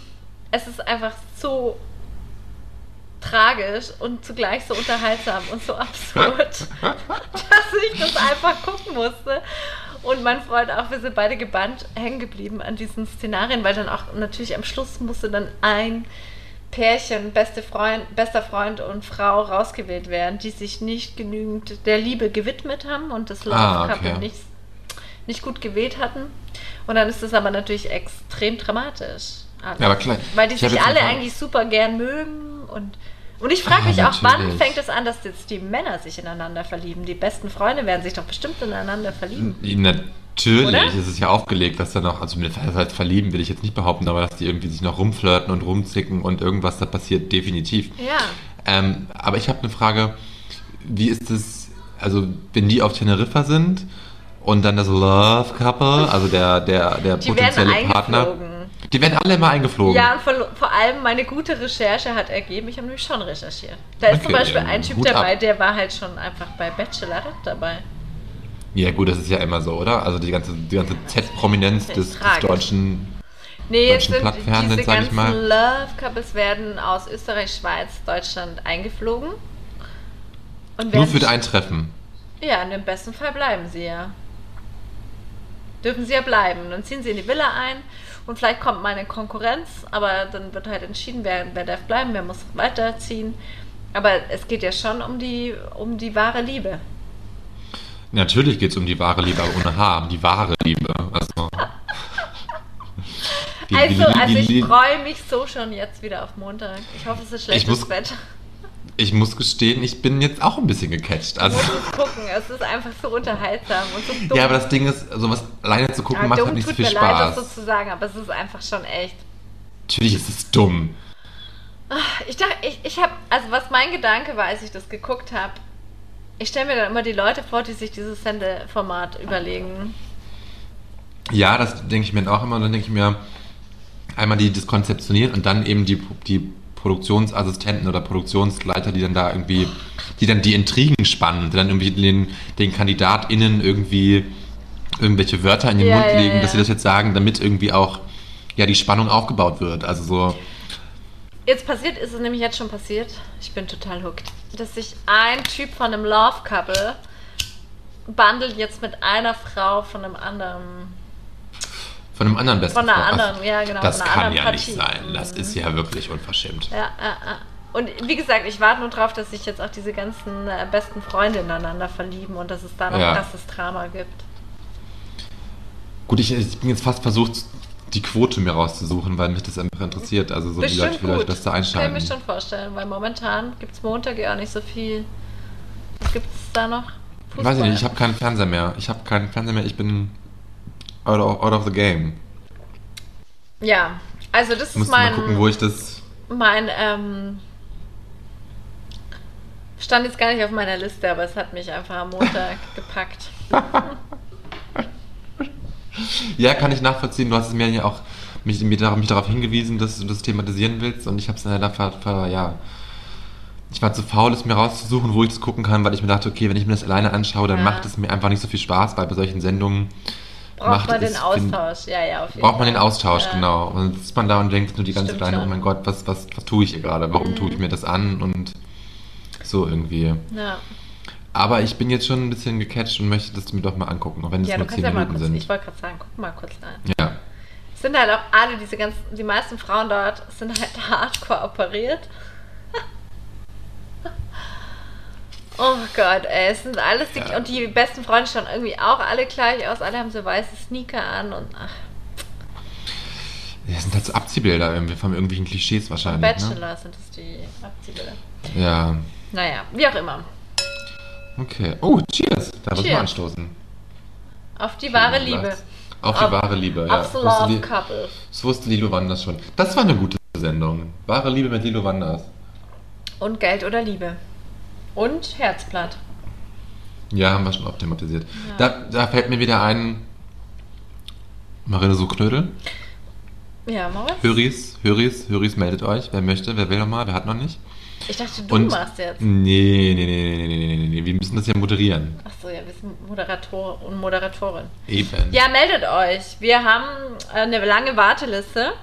es ist einfach so tragisch und zugleich so unterhaltsam und so absurd, dass ich das einfach gucken musste. Und mein Freund auch, wir sind beide gebannt hängen geblieben an diesen Szenarien, weil dann auch natürlich am Schluss musste dann ein Pärchen, beste Freund, bester Freund und Frau rausgewählt werden, die sich nicht genügend der Liebe gewidmet haben und das Love Ah, Couple okay. nicht, nicht gut gewählt hatten. Und dann ist das aber natürlich extrem dramatisch. Alles. Ja, aber klar. Weil die Ich sich alle eigentlich super gern mögen und und ich frage Ah, mich auch, wann fängt es an, dass jetzt die Männer sich ineinander verlieben? Die besten Freunde werden sich doch bestimmt ineinander verlieben. Natürlich, Oder? es ist ja aufgelegt, dass da noch, also mit heißt verlieben will ich jetzt nicht behaupten, aber dass die irgendwie sich noch rumflirten und rumzicken und irgendwas da passiert, definitiv. Ja. Ähm, aber ich habe eine Frage, wie ist es, also wenn die auf Teneriffa sind und dann das Love Couple, also der, der, der Die potenzielle Partner. Die werden alle immer eingeflogen. Ja, und vor, vor allem meine gute Recherche hat ergeben, ich habe nämlich schon recherchiert. Da ist zum Okay, Beispiel ja, ein Typ Hut ab. dabei, der war halt schon einfach bei Bachelorette dabei. Ja, gut, das ist ja immer so, oder? Also die ganze, die ganze Z-Prominenz des, des deutschen. Nee, jetzt Deutschen sind Plattfernsehens, diese sag ich ganzen. Love Couples werden aus Österreich, Schweiz, Deutschland eingeflogen. Und Nur für ein Treffen. Ja, in dem besten Fall bleiben sie ja. Dürfen sie ja bleiben. Dann ziehen sie in die Villa ein und vielleicht kommt mal eine Konkurrenz, aber dann wird halt entschieden, wer, wer darf bleiben, wer muss weiterziehen. Aber es geht ja schon um die, um die wahre Liebe. Natürlich geht es um die wahre Liebe, aber ohne H, um die wahre Liebe. Also, Die- Also, die- also die- ich die- freue mich so schon jetzt wieder auf Montag. Ich hoffe, es ist schlechtes muss- Wetter. Ich muss gestehen, ich bin jetzt auch ein bisschen gecatcht. Also, gucken. Es ist einfach so unterhaltsam und so dumm. ja, aber das Ding ist, sowas alleine zu gucken Ja, macht dumm halt nicht so viel mir leid, das Spaß. so zu sagen, aber es ist einfach schon echt. Natürlich ist es dumm. Ich dachte, ich, ich habe, also was mein Gedanke war, als ich das geguckt habe, ich stelle mir dann immer die Leute vor, die sich dieses Sendeformat überlegen. Ja, das denke ich mir auch immer. Und dann denke ich mir, einmal die das konzeptionieren und dann eben die, die Produktionsassistenten oder Produktionsleiter, die dann da irgendwie, die dann die Intrigen spannen, die dann irgendwie den, den KandidatInnen irgendwie irgendwelche Wörter in den Ja, Mund ja, legen, ja. dass sie das jetzt sagen, damit irgendwie auch ja die Spannung aufgebaut wird. Also so, Jetzt passiert, ist es nämlich jetzt schon passiert. Ich bin total hooked. Dass sich ein Typ von einem Love Couple bandelt jetzt mit einer Frau von einem anderen. Von einem anderen besten Von einer Freund. anderen, ja, genau, Das kann ja nicht Partie. sein. Das ist ja wirklich unverschämt. Ja, ja, ja. Und wie gesagt, ich warte nur drauf, dass sich jetzt auch diese ganzen äh, besten Freunde ineinander verlieben und dass es da noch Ja. krasses Drama gibt. Gut, ich, ich bin jetzt fast versucht, die Quote mir rauszusuchen, weil mich das einfach interessiert. Also so wie Leute, Bestimmt wie Leute gut. das da Kann ich einschalten. mir schon vorstellen, weil momentan gibt es Montag ja auch nicht so viel. Was gibt es da noch? Weiß ich nicht, ich habe keinen Fernseher mehr. Ich habe keinen Fernseher mehr, ich bin out of, out of the game. Ja, also das ist mein, mal gucken, wo ich das. mein ähm, stand jetzt gar nicht auf meiner Liste, aber es hat mich einfach am Montag gepackt. Ja, kann ich nachvollziehen. Du hast es mir ja auch mich, mich darauf hingewiesen, dass du das thematisieren willst und ich habe es dann ver, ver, ja. Ich war zu faul, es mir rauszusuchen, wo ich es gucken kann, weil ich mir dachte, okay, wenn ich mir das alleine anschaue, dann Ja. macht es mir einfach nicht so viel Spaß, weil bei solchen Sendungen Braucht man den Austausch, ja, ja, auf jeden braucht man den Fall. Austausch, Ja. genau. Und dann sitzt man da und denkt nur die ganze Stimmt Zeit, oh mein Gott, was, was, was tue ich hier gerade? Warum tue Mhm. ich mir das an? Und so irgendwie. Ja, Aber ich bin jetzt schon ein bisschen gecatcht und möchte das mir doch mal angucken, auch wenn es ja du nur kannst 10 ja mal Minuten kurz, sind. ich wollte gerade sagen, guck mal kurz rein. Ja. Es sind halt auch alle, diese ganzen, die meisten Frauen dort sind halt hardcore operiert. Oh Gott, ey, es sind alles die, Ja. und die besten Freunde schauen irgendwie auch alle gleich aus, alle haben so weiße Sneaker an und ach, Das sind halt so Abziehbilder irgendwie von irgendwelchen Klischees wahrscheinlich. Ne? Bachelor sind es die Abziehbilder. Ja. Naja, wie auch immer. Okay. Oh, cheers. Da müssen wir Cheers. anstoßen. Auf die wahre Liebe. gesagt. Auf die Auf- wahre Liebe, ja. Auf Wusste Love Couple. Das wusste Lilo Wanders schon. Das war eine gute Sendung. Wahre Liebe mit Lilo Wanders. Und Geld oder Liebe. Und Herzblatt. Ja, haben wir schon oft thematisiert. Da, da fällt mir wieder ein. Marine so Knödel. Ja, Moritz? Höris, Höris, Höris meldet euch. Wer möchte, wer will noch mal, wer hat noch nicht. Ich dachte, du Und machst jetzt. Nee, nee, nee, nee, nee, nee, nee, nee. Wir müssen das ja moderieren. Achso, ja, wir sind Moderator und Moderatorin. Eben. Ja, meldet euch. Wir haben äh, eine lange Warteliste.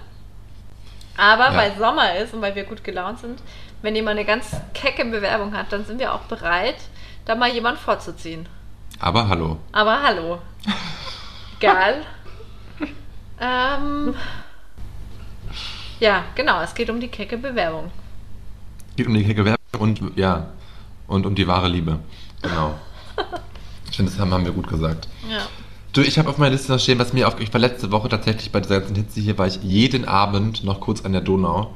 Aber Ja. weil Sommer ist und weil wir gut gelaunt sind, wenn jemand eine ganz kecke Bewerbung hat, dann sind wir auch bereit, da mal jemand vorzuziehen. Aber hallo. Aber hallo. Egal. ähm, ja, genau, es geht um die kecke Bewerbung. Geht um die Kecke Werbung und ja. Und um die wahre Liebe. Genau. Ich finde, das haben, haben wir gut gesagt. Ja. Du, ich habe auf meiner Liste noch stehen, was mir auf. Ich war letzte Woche tatsächlich bei dieser ganzen Hitze hier, war ich jeden Abend noch kurz an der Donau.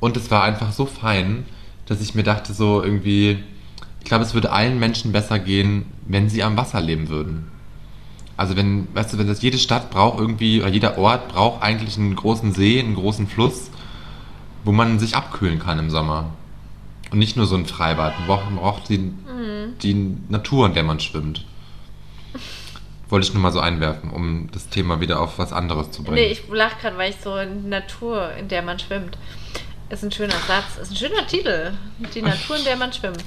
Und es war einfach so fein, dass ich mir dachte, so irgendwie. Ich glaube, es würde allen Menschen besser gehen, wenn sie am Wasser leben würden. Also wenn, weißt du, wenn das jede Stadt braucht irgendwie, oder jeder Ort braucht eigentlich einen großen See, einen großen Fluss, wo man sich abkühlen kann im Sommer. Und nicht nur so ein Freibad. Man braucht, man braucht die, die Natur, in der man schwimmt. Wollte ich nur mal so einwerfen, um das Thema wieder auf was anderes zu bringen. Nee, ich lache gerade, weil ich so in Natur, in der man schwimmt. Ist ein schöner Satz, ist ein schöner Titel. Die Natur, in der man schwimmt.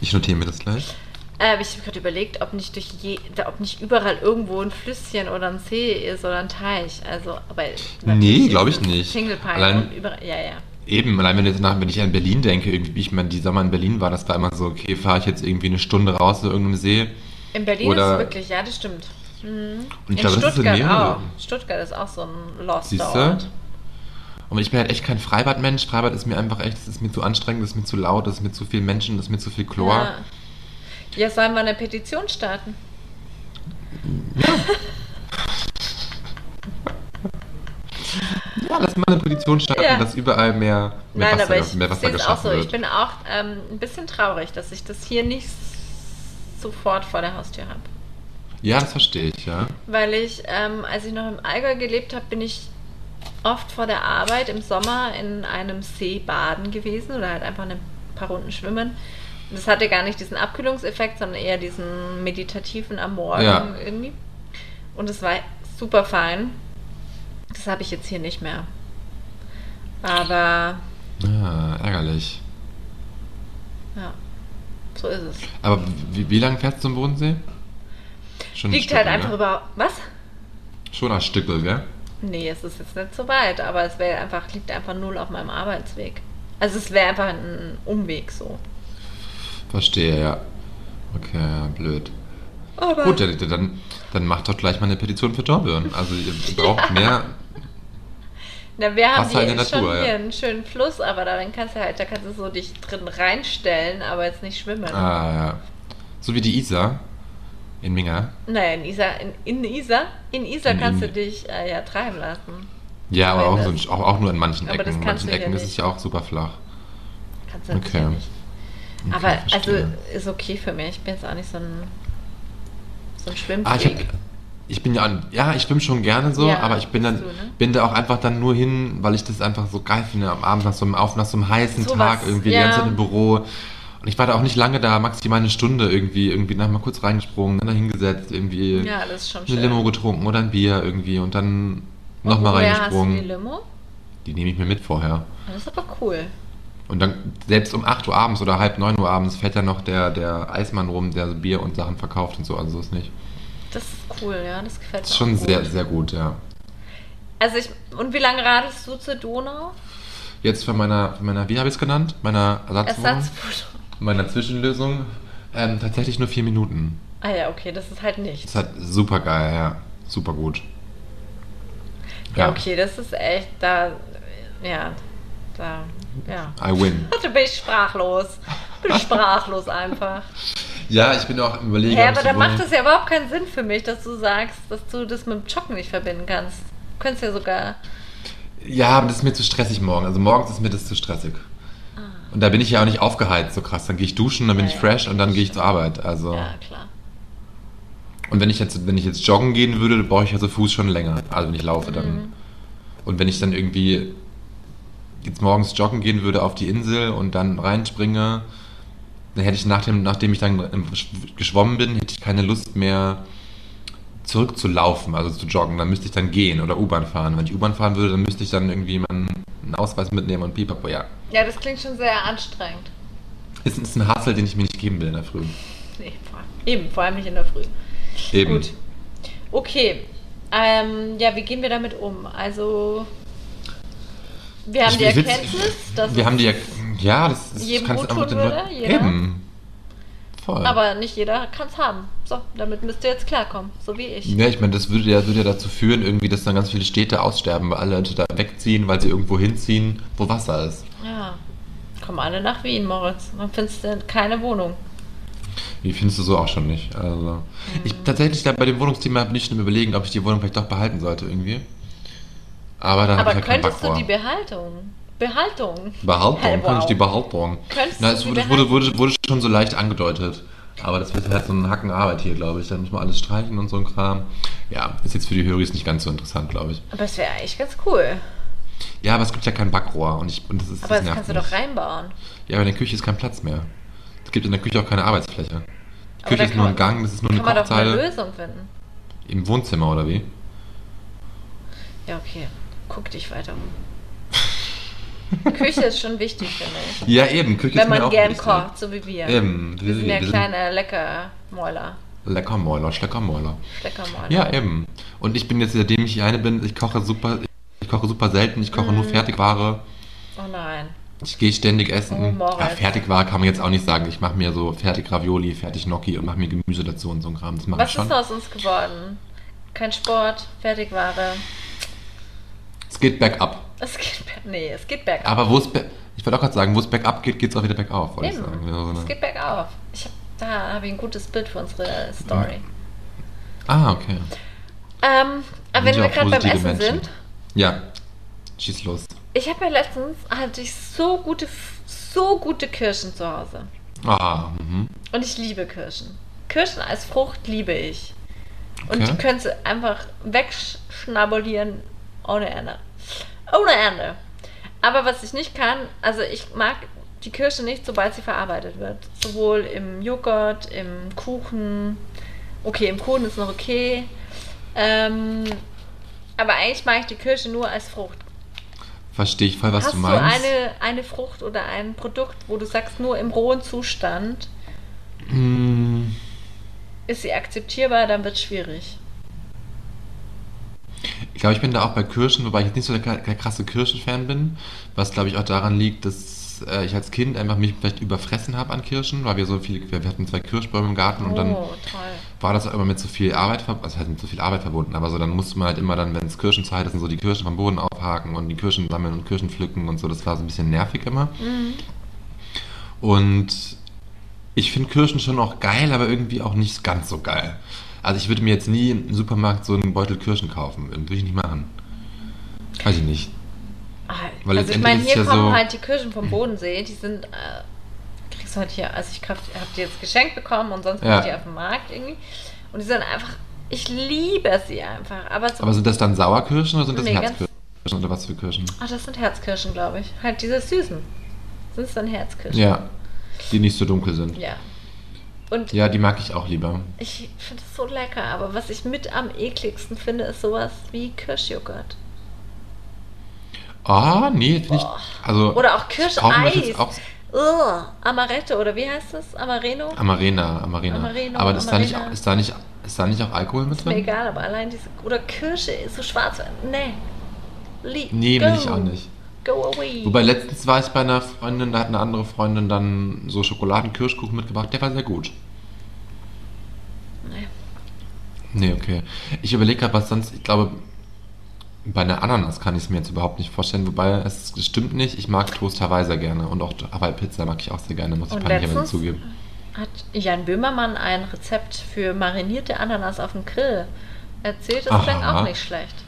Ich notiere mir das gleich. Äh, ich habe gerade überlegt, ob nicht durch je, ob nicht überall irgendwo ein Flüsschen oder ein See ist oder ein Teich. Also, aber Nee, natürlich glaub ist ich nicht. Single Allein- und überall, ja, ja. Eben, allein wenn, jetzt nach, wenn ich an Berlin denke, irgendwie, wie ich meine, die Sommer in Berlin war, das war immer so, okay, fahre ich jetzt irgendwie eine Stunde raus zu irgendeinem See. In Berlin Oder- ist es wirklich, ja, das stimmt. Mhm. In glaube, das ist in Stuttgart mehreren. auch. Stuttgart ist auch so ein Lost Siehst du? Ort. Und ich bin halt echt kein Freibadmensch. Freibad ist mir einfach echt, das ist mir zu anstrengend, das ist mir zu laut, das ist mir zu viel Menschen, das ist mir zu viel Chlor. Ja. ja, sollen wir eine Petition starten? Ja, lass mal eine Petition starten, Ja. dass überall mehr, mehr Nein, Wasser, aber ich mehr Wasser es auch geschaffen so. wird. Ich bin auch ähm, ein bisschen traurig, dass ich das hier nicht sofort vor der Haustür habe. ja, das verstehe ich, ja. Weil ich, ähm, als ich noch im Allgäu gelebt habe, bin ich oft vor der Arbeit im Sommer in einem See baden gewesen oder halt einfach ein paar Runden schwimmen. Und Das hatte gar nicht diesen Abkühlungseffekt, sondern eher diesen meditativen am Morgen Ja. irgendwie. Und es war super fein. Das habe ich jetzt hier nicht mehr. Aber Ja, ärgerlich. Ja, so ist es. Aber wie, wie lange fährst du zum Bodensee? Schon ein Liegt halt Stückel, einfach über. Was? Schon ein Stückel, gell? Nee, es ist jetzt nicht so weit, aber es wäre einfach, liegt einfach null auf meinem Arbeitsweg. Also es wäre einfach ein Umweg so. Verstehe, ja. Okay, ja, blöd. Aber Gut, dann, dann, dann macht doch gleich mal eine Petition für Dornbirn. Also ihr braucht mehr. Na, wir haben hier der schon Natur, ja. hier einen schönen Fluss, aber darin kannst du halt, da kannst du so dich drin reinstellen, aber jetzt nicht schwimmen. Ah, ja. So wie die Isar in Minga. Naja, in Isar, in, in Isar, in Isar In- kannst in- du dich äh, ja treiben lassen. Ja, aber auch, so, auch, auch nur in manchen Aber das Ecken. In manchen Ecken ist es ja auch super flach. Kannst du Okay. nicht. Okay, Aber also verstehe. ist okay für mich. Ich bin jetzt auch nicht so ein so ein Schwimmfreak. Ah, ich, bin ja, an- ja, ich schwimme schon gerne so, Ja, aber ich bin dann, du, ne? bin da auch einfach dann nur hin, weil ich das einfach so geil finde am Abend nach so einem, auf, nach so einem heißen So Tag was, irgendwie ja. die ganze Zeit im Büro. Und ich war da auch nicht lange da, maximal eine Stunde irgendwie, irgendwie dann mal kurz reingesprungen, dann da hingesetzt, irgendwie ja, das ist schon eine schön. Limo getrunken oder ein Bier irgendwie und dann nochmal woher hast du reingesprungen. die Limo? Die nehme ich mir mit vorher. Das ist aber cool. Und dann, selbst um 8 Uhr abends oder halb 9 Uhr abends, fährt ja noch der, der Eismann rum, der so Bier und Sachen verkauft und so, also so ist nicht. Das ist cool, ja. Das gefällt Das mir ist schon gut. sehr, sehr gut, ja. Also ich, und wie lange radelst du zur Donau? Jetzt von meiner, von meiner wie habe ich es genannt? Meiner Ersatzwohnung? Ersatzfoto. Meiner Zwischenlösung? Ähm, tatsächlich nur vier Minuten. Ah ja, okay, das ist halt Das nichts. ist halt super geil, ja. Super gut. Ja, okay, das ist echt, da, ja, da, ja. I win. Da bin ich sprachlos. Bin sprachlos einfach. Ja, ich bin auch im Überlegen. Ja, aber da macht es ja überhaupt keinen Sinn für mich, dass du sagst, dass du das mit dem Joggen nicht verbinden kannst. Du könntest ja sogar. Ja, aber das ist mir zu stressig morgen. Also morgens ist mir das zu stressig. Und da bin ich ja auch nicht aufgeheizt so krass. Dann gehe ich duschen, dann bin Ah. Ja, ich ja, fresh und dann gehe ich zur Arbeit. Also. Ja, klar. Und wenn ich jetzt, wenn ich jetzt joggen gehen würde, brauche ich ja so Fuß schon länger. Also wenn ich laufe Mhm. dann. Und wenn ich dann irgendwie jetzt morgens joggen gehen würde auf die Insel und dann reinspringe, dann hätte ich nach dem, nachdem ich dann geschwommen bin, hätte ich keine Lust mehr zurückzulaufen, also zu joggen. Dann müsste ich dann gehen oder U-Bahn fahren. Wenn ich U-Bahn fahren würde, dann müsste ich dann irgendwie meinen einen Ausweis mitnehmen und pipapo, ja. Ja, das klingt schon sehr anstrengend. Ist, ist ein Hassel, den ich mir nicht geben will in der Früh. Nee, vor, eben, vor allem nicht in der Früh. Eben. Gut. Okay. Ähm, ja, wie gehen wir damit um? Also, wir haben Ich- die Erkenntnis, dass Wir haben die, ja, das, das jedem kannst du einfach würde, jeder. Eben. Voll. aber nicht jeder kann es haben. So, damit müsst ihr jetzt klarkommen, so wie ich. Ja, ich meine, das würde ja, würde ja dazu führen, irgendwie, dass dann ganz viele Städte aussterben, weil alle Leute da wegziehen, weil sie irgendwo hinziehen, wo Wasser ist. Ja. Komm alle nach Wien, Moritz. Dann findest du keine Wohnung. Wie findest du so auch schon nicht? Also, ich Mhm. tatsächlich da bei dem Wohnungsthema bin ich schon Überlegen, ob ich die Wohnung vielleicht doch behalten sollte irgendwie. Aber da habe Aber ich halt könntest du die Behaltung? Behaltung. Behaltung, Hey, kann ich wow. die Behaltung. Könntest Na, es die wurde, wurde, wurde, wurde schon so leicht angedeutet. Aber das wird halt so ein Hacken Arbeit hier, glaube ich. Da muss man alles streichen und so ein Kram. Ja, ist jetzt für die Höris nicht ganz so interessant, glaube ich. Aber es wäre eigentlich ganz cool. Ja, aber es gibt ja kein Backrohr und, ich, und das ist Aber das nervt kannst du doch reinbauen. Ja, aber in der Küche ist kein Platz mehr. Es gibt in der Küche auch keine Arbeitsfläche. Aber Küche ist kann nur ein Gang, das ist nur Kann eine man doch eine Kochzeile. Lösung finden. Im Wohnzimmer oder wie? Ja, okay. Guck dich weiter um. Küche ist schon wichtig, finde ich. Ja, eben. Küche Wenn ist man auch gern wichtig. kocht, so wie wir. Eben. Wir sind ja wir kleine Leckermäuler. Leckermäuler, Schleckermäuler. Schleckermäuler. Ja, eben. Und ich bin jetzt, seitdem ich hier eine bin, ich koche super, ich koche super selten, ich koche nur Mhm. Fertigware. Oh nein. Ich gehe ständig essen. Oh, ja, Fertigware kann man jetzt auch nicht sagen. Ich mache mir so fertig Ravioli, fertig Gnocchi und mache mir Gemüse dazu und so ein Kram. Das mache ich Was schon. ist aus uns geworden? Kein Sport, Fertigware. Es geht bergab. Es geht, nee, es geht bergab. Aber wo es, ich wollte auch gerade sagen, wo es bergab geht, geht es auch wieder bergauf, wollte ich Eben. sagen. Ja, so Es geht bergauf. Ich hab, da habe ich ein gutes Bild für unsere Story. ah, okay. Ähm, aber wenn wir gerade beim Essen Menschen. sind, Ja, schieß los. ich habe ja letztens hatte ich so gute, so gute Kirschen zu Hause. Ah, mhm. Und ich liebe Kirschen. Kirschen als Frucht liebe ich. Und Okay. die könntest du einfach wegschnabulieren ohne Ende. Ohne Ende. Aber was ich nicht kann, also ich mag die Kirsche nicht, sobald sie verarbeitet wird. Sowohl im Joghurt, im Kuchen. Okay, im Kuchen ist noch okay. Ähm, aber eigentlich mag ich die Kirsche nur als Frucht. Verstehe ich voll, was Hast du du meinst. eine, eine Frucht oder ein Produkt, wo du sagst, nur im rohen Zustand Hm, ist sie akzeptierbar, dann wird es schwierig. Ich glaube, ich bin da auch bei Kirschen, wobei ich jetzt nicht so der, der krasse Kirschenfan bin, was glaube ich auch daran liegt, dass äh, ich als Kind einfach mich vielleicht überfressen habe an Kirschen, weil wir so viele, wir hatten zwei Kirschbäume im Garten und dann oh, toll. war das auch immer mit so viel Arbeit verbunden, also halt mit so viel Arbeit verbunden, aber so dann musste man halt immer dann, wenn es Kirschenzeit ist, und so die Kirschen vom Boden aufhaken und die Kirschen sammeln und Kirschen pflücken und so, das war so ein bisschen nervig immer. Mhm. Und ich finde Kirschen schon auch geil, aber irgendwie auch nicht ganz so geil. Also ich würde mir jetzt nie im Supermarkt so einen Beutel Kirschen kaufen, würde ich nicht machen. Weiß ich nicht. Ah, Weil also ich meine, hier ja kommen so- halt die Kirschen vom Bodensee, die sind, äh, kriegst du heute hier, also ich habe die jetzt geschenkt bekommen und sonst Ja. ja. die auf dem Markt irgendwie. Und die sind einfach, ich liebe sie einfach. Aber, so, Aber sind das dann Sauerkirschen oder sind das Nee, Herzkirschen oder was für Kirschen? ach, das sind Herzkirschen, glaube ich. Halt diese süßen. Sind es dann Herzkirschen? Ja, die nicht so dunkel sind. Ja. Und Ja, die mag ich auch lieber. ich finde es so lecker, aber was ich mit am ekligsten finde, ist sowas wie Kirschjoghurt. Ah, nee, finde ich. Also, Oder auch mir Kirscheis. auch Ugh, Amaretto, oder wie heißt das? Amareno? Amarena, Amarena. Amareno, Aber ist da, nicht, Amarena. ist, da nicht, ist da nicht auch Alkohol mit Ist mir drin? egal, aber allein diese. Oder Kirsche ist so schwarz. Nee. Le Nee, will ich auch nicht. Go away. Wobei letztens war ich bei einer Freundin, da hat eine andere Freundin dann so Schokoladenkirschkuchen mitgebracht. Der war sehr gut. Nee. Nee, okay. Ich überlege gerade, was sonst, ich glaube, bei einer Ananas kann ich es mir jetzt überhaupt nicht vorstellen, wobei es stimmt nicht, ich mag Toast Hawaii sehr gerne und auch Hawaii Pizza mag ich auch sehr gerne, muss ich Und peinlicherweise letztens zugeben. hat Jan Böhmermann ein Rezept für marinierte Ananas auf dem Grill erzählt. Das klang Aha. auch nicht schlecht.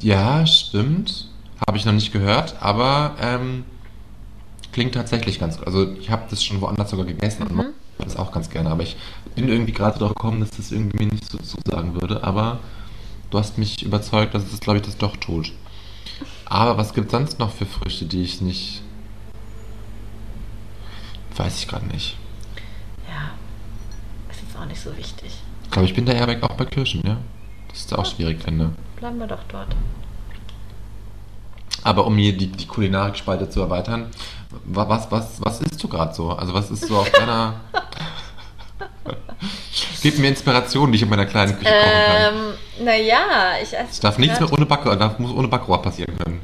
Ja, stimmt. Habe ich noch nicht gehört, aber ähm, klingt tatsächlich ganz gut. Also ich habe das schon woanders sogar gegessen und mag das auch ganz gerne, aber ich bin irgendwie gerade darauf gekommen, dass das irgendwie mir nicht so zusagen würde, aber du hast mich überzeugt, dass es, glaube ich, das doch tut. Aber was gibt es sonst noch für Früchte, die ich nicht... Weiß ich gerade nicht. Ja. Ist jetzt auch nicht so wichtig. Ich glaube, ich bin da eher weg, auch bei Kirschen, ja. Das ist auch schwierig finde. Bleiben wir doch dort. Aber um hier die, die Kulinarikspalte zu erweitern, wa- was, was, was isst du gerade so? Also was ist so auf deiner... Gib mir Inspiration, die ich in meiner kleinen Küche kochen kann. Ähm, naja, ich esse. Es darf nichts mehr ohne Backe, darf, muss ohne Backrohr passieren können.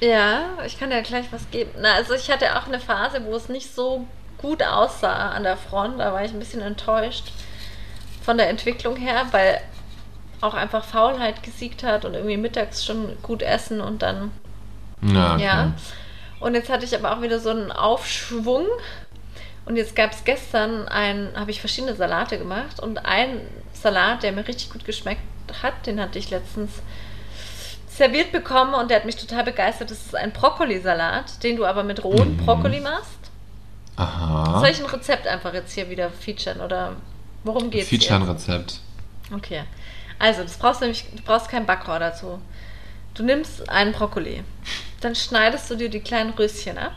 Ja, ich kann dir gleich was geben. Na, also ich hatte auch eine Phase, wo es nicht so gut aussah an der Front. Da war ich ein bisschen enttäuscht von der Entwicklung her, weil auch einfach Faulheit gesiegt hat und irgendwie mittags schon gut essen und dann Ja, okay. ja. Und jetzt hatte ich aber auch wieder so einen Aufschwung. Und jetzt gab es gestern ein, habe ich verschiedene Salate gemacht und ein Salat, der mir richtig gut geschmeckt hat, den hatte ich letztens serviert bekommen und der hat mich total begeistert. Das ist ein Brokkolisalat, den du aber mit rohem Mhm. Brokkoli machst. Aha. Soll ich ein Rezept einfach jetzt hier wieder featuren oder worum geht's Feature ein jetzt? Rezept. Okay. Also, das brauchst du nämlich, du brauchst kein Backrohr dazu. Du nimmst einen Brokkoli. Dann schneidest du dir die kleinen Röschen ab.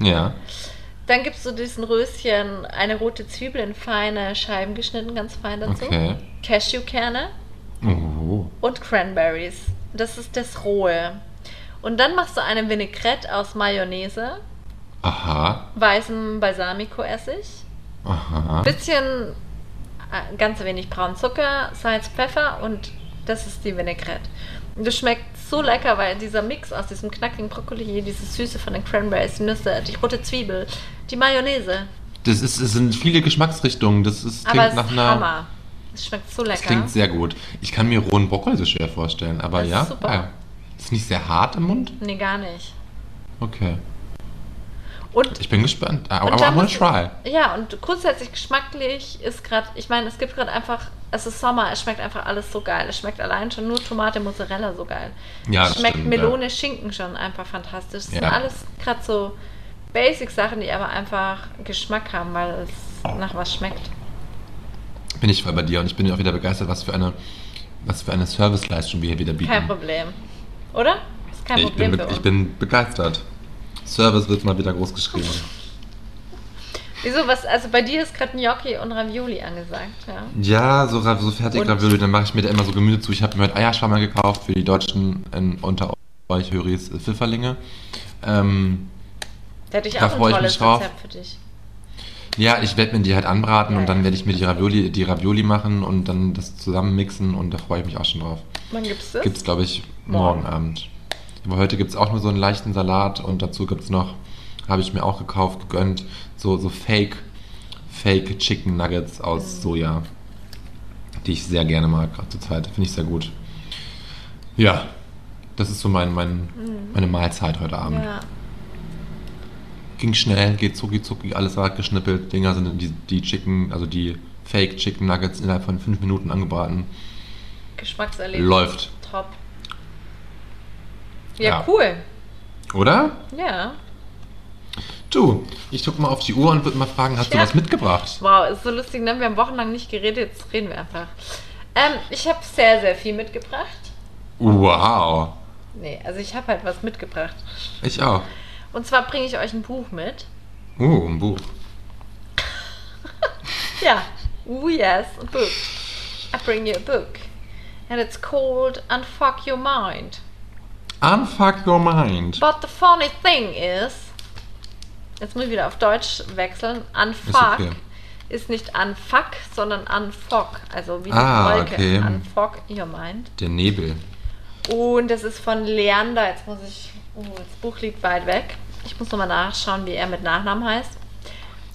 Ja. Dann gibst du diesen Röschen eine rote Zwiebel in feine Scheiben geschnitten, ganz fein dazu. Okay. Cashewkerne Oh. und Cranberries. Das ist das Rohe. Und dann machst du eine Vinaigrette aus Mayonnaise, Aha. weißem Balsamico-Essig, Aha. bisschen, äh, ganz wenig braunen Zucker, Salz, Pfeffer und das ist die Vinaigrette. Und das schmeckt so lecker, weil dieser Mix aus diesem knackigen Brokkoli, diese Süße von den Cranberries, die Nüsse, die rote Zwiebel, die Mayonnaise. Das, ist, es sind viele Geschmacksrichtungen. Das ist, Aber klingt es nach ist einer. Hammer. Es schmeckt so Das lecker. klingt sehr gut. Ich kann mir rohen Brokkoli so schwer vorstellen, aber Das ist ja. super. geil. Ist nicht sehr hart im Mund? nee, gar nicht. Okay. Und Ich bin gespannt. I, I, Und I dann wanna musst du- try. Ja, und grundsätzlich geschmacklich ist gerade, ich meine, es gibt gerade einfach, es ist Sommer, es schmeckt einfach alles so geil. Es schmeckt allein schon nur Tomate, Mozzarella so geil. Ja, es schmeckt stimmt, Melone, Schinken schon einfach fantastisch. Es sind Ja. alles gerade so Basic-Sachen, die aber einfach Geschmack haben, weil es nach was schmeckt. Bin ich voll bei dir und ich bin auch wieder begeistert, was für eine, was für eine Serviceleistung wir hier wieder bieten. Kein Problem. Oder? Ist kein ich, Problem bin, für uns. ich bin begeistert. Service wird mal wieder groß geschrieben. Wieso, was, also bei dir ist gerade Gnocchi und Ravioli angesagt, ja? Ja, so, so fertig Und- Ravioli, dann mache ich mir da immer so Gemüse zu. Ich habe mir heute Eierschwammer gekauft für die Deutschen in, unter euch Höris Pfifferlinge. Ähm, Da hätte ich auch ein freue ich tolles mich drauf. Rezept für dich. ja, ich werde mir die halt anbraten Ja, und dann werde ich mir die Ravioli, die Ravioli machen und dann das zusammen mixen und da freue ich mich auch schon drauf. Wann gibt's das? Gibt es, glaube ich, Morgen. morgen Abend. Aber heute gibt es auch nur so einen leichten Salat und dazu gibt es noch, habe ich mir auch gekauft, gegönnt, so, so Fake, Fake Chicken Nuggets Mhm. aus Soja, die ich sehr gerne mag, gerade zur Zeit. Finde ich sehr gut. Ja, das ist so mein, mein, meine Mahlzeit heute Abend. Mhm. ja. Ging schnell, geht zucki zucki, alles war geschnippelt. Dinger sind in die, die Chicken, also die Fake Chicken Nuggets innerhalb von fünf Minuten angebraten. Geschmackserlebnis. Läuft. Top. Ja, Ja. cool. Oder? Ja. Du, ich guck mal auf die Uhr und würde mal fragen, hast du Ja. was mitgebracht? Wow, ist so lustig, ne? Wir haben wochenlang nicht geredet, jetzt reden wir einfach. Ähm, ich habe sehr, sehr viel mitgebracht. Wow. Nee, also ich habe halt was mitgebracht. Ich auch. Und zwar bringe ich euch ein Buch mit. Uh, ein Buch. Ja. Oh yes, a book. I bring you a book. And it's called Unfuck Your Mind. Unfuck your mind. But the funny thing is, jetzt muss ich wieder auf Deutsch wechseln. Unfuck okay. ist nicht unfuck, sondern unfuck. Also wie die Ah, Wolke. okay. Unfuck your mind. Der Nebel. Und das ist von Leander. Jetzt muss ich. Oh, das Buch liegt weit weg. Ich muss nochmal nachschauen, wie er mit Nachnamen heißt.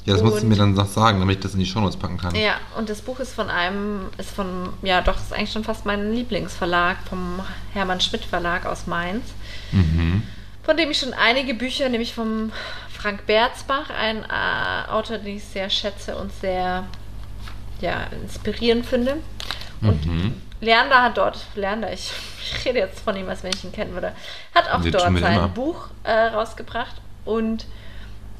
Ja, das musst du Und- mir dann noch sagen, damit ich das in die Shownotes packen kann. Ja, und das Buch ist von einem, ist von, ja doch, ist eigentlich schon fast mein Lieblingsverlag, vom Hermann Schmidt Verlag aus Mainz, Mhm. von dem ich schon einige Bücher, nämlich vom Frank Berzbach, ein äh, Autor, den ich sehr schätze und sehr ja, inspirierend finde. Und Mhm. Leander hat dort, Leander, ich, ich rede jetzt von ihm, als wenn ich ihn kennen würde, hat auch Das dort sein immer. Buch äh, rausgebracht und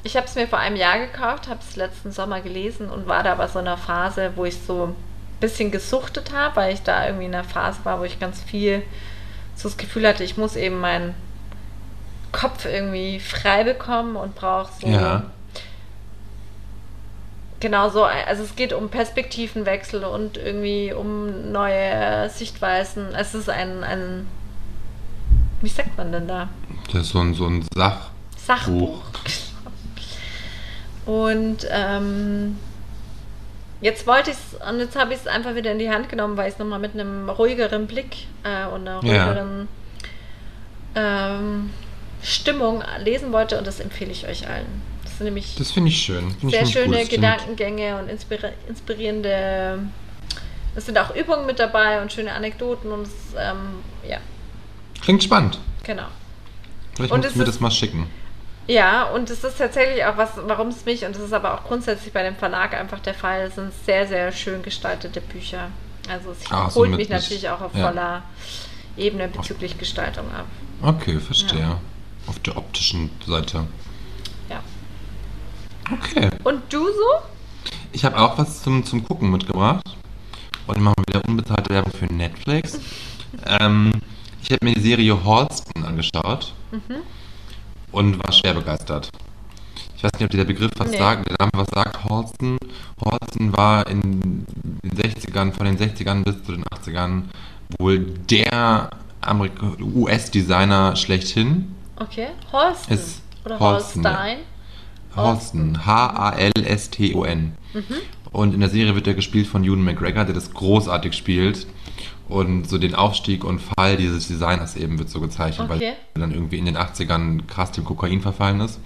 ich habe es mir vor einem Jahr gekauft, habe es letzten Sommer gelesen und war da aber so in einer Phase, wo ich so ein bisschen gesuchtet habe, weil ich da irgendwie in einer Phase war, wo ich ganz viel so das Gefühl hatte, ich muss eben meinen Kopf irgendwie frei bekommen und brauche so Ja. Genau so, also es geht um Perspektivenwechsel und irgendwie um neue Sichtweisen. Es ist ein, ein wie sagt man denn da? Das ist so ein, so ein Sach. Sachbuch. Und ähm, jetzt wollte ich es, und jetzt habe ich es einfach wieder in die Hand genommen, weil ich es nochmal mit einem ruhigeren Blick äh, und einer Ja. ruhigeren ähm, Stimmung lesen wollte und das empfehle ich euch allen. Das sind nämlich Das finde ich schön. Find ich sehr nicht schöne stimmt. Gedankengänge und inspira inspirierende. Es sind auch Übungen mit dabei und schöne Anekdoten und es, ähm, ja, Klingt spannend. genau. Vielleicht Und musst es du mir das mal schicken. Ja, und es ist tatsächlich auch was, warum es mich, und das ist aber auch grundsätzlich bei dem Verlag einfach der Fall, es sind sehr, sehr schön gestaltete Bücher. Also es Ah, so holt mich natürlich auch auf ja. voller Ebene bezüglich Gestaltung ab. Okay, verstehe. Ja. Auf der optischen Seite. Ja. Okay. Und du so? Ich habe auch was zum, zum Gucken mitgebracht. Und machen wir wieder unbezahlte Werbung für Netflix. ähm, ich habe mir die Serie Halston angeschaut und war schwer begeistert. Ich weiß nicht, ob dir der Begriff was Nee. sagt, der Name was sagt. Halston. Halston war in den 60ern, von den 60ern bis zu den 80ern wohl der US-Designer schlechthin. Okay. Holsten. Ist Oder Holsten. Holstein. Halston, H-A-L-S-T-O-N. Und in der Serie wird er gespielt von Ewan McGregor, der das großartig spielt. Und so den Aufstieg und Fall dieses Designers eben wird so gezeichnet, weil Okay. er dann irgendwie in den 80ern krass dem Kokain verfallen ist.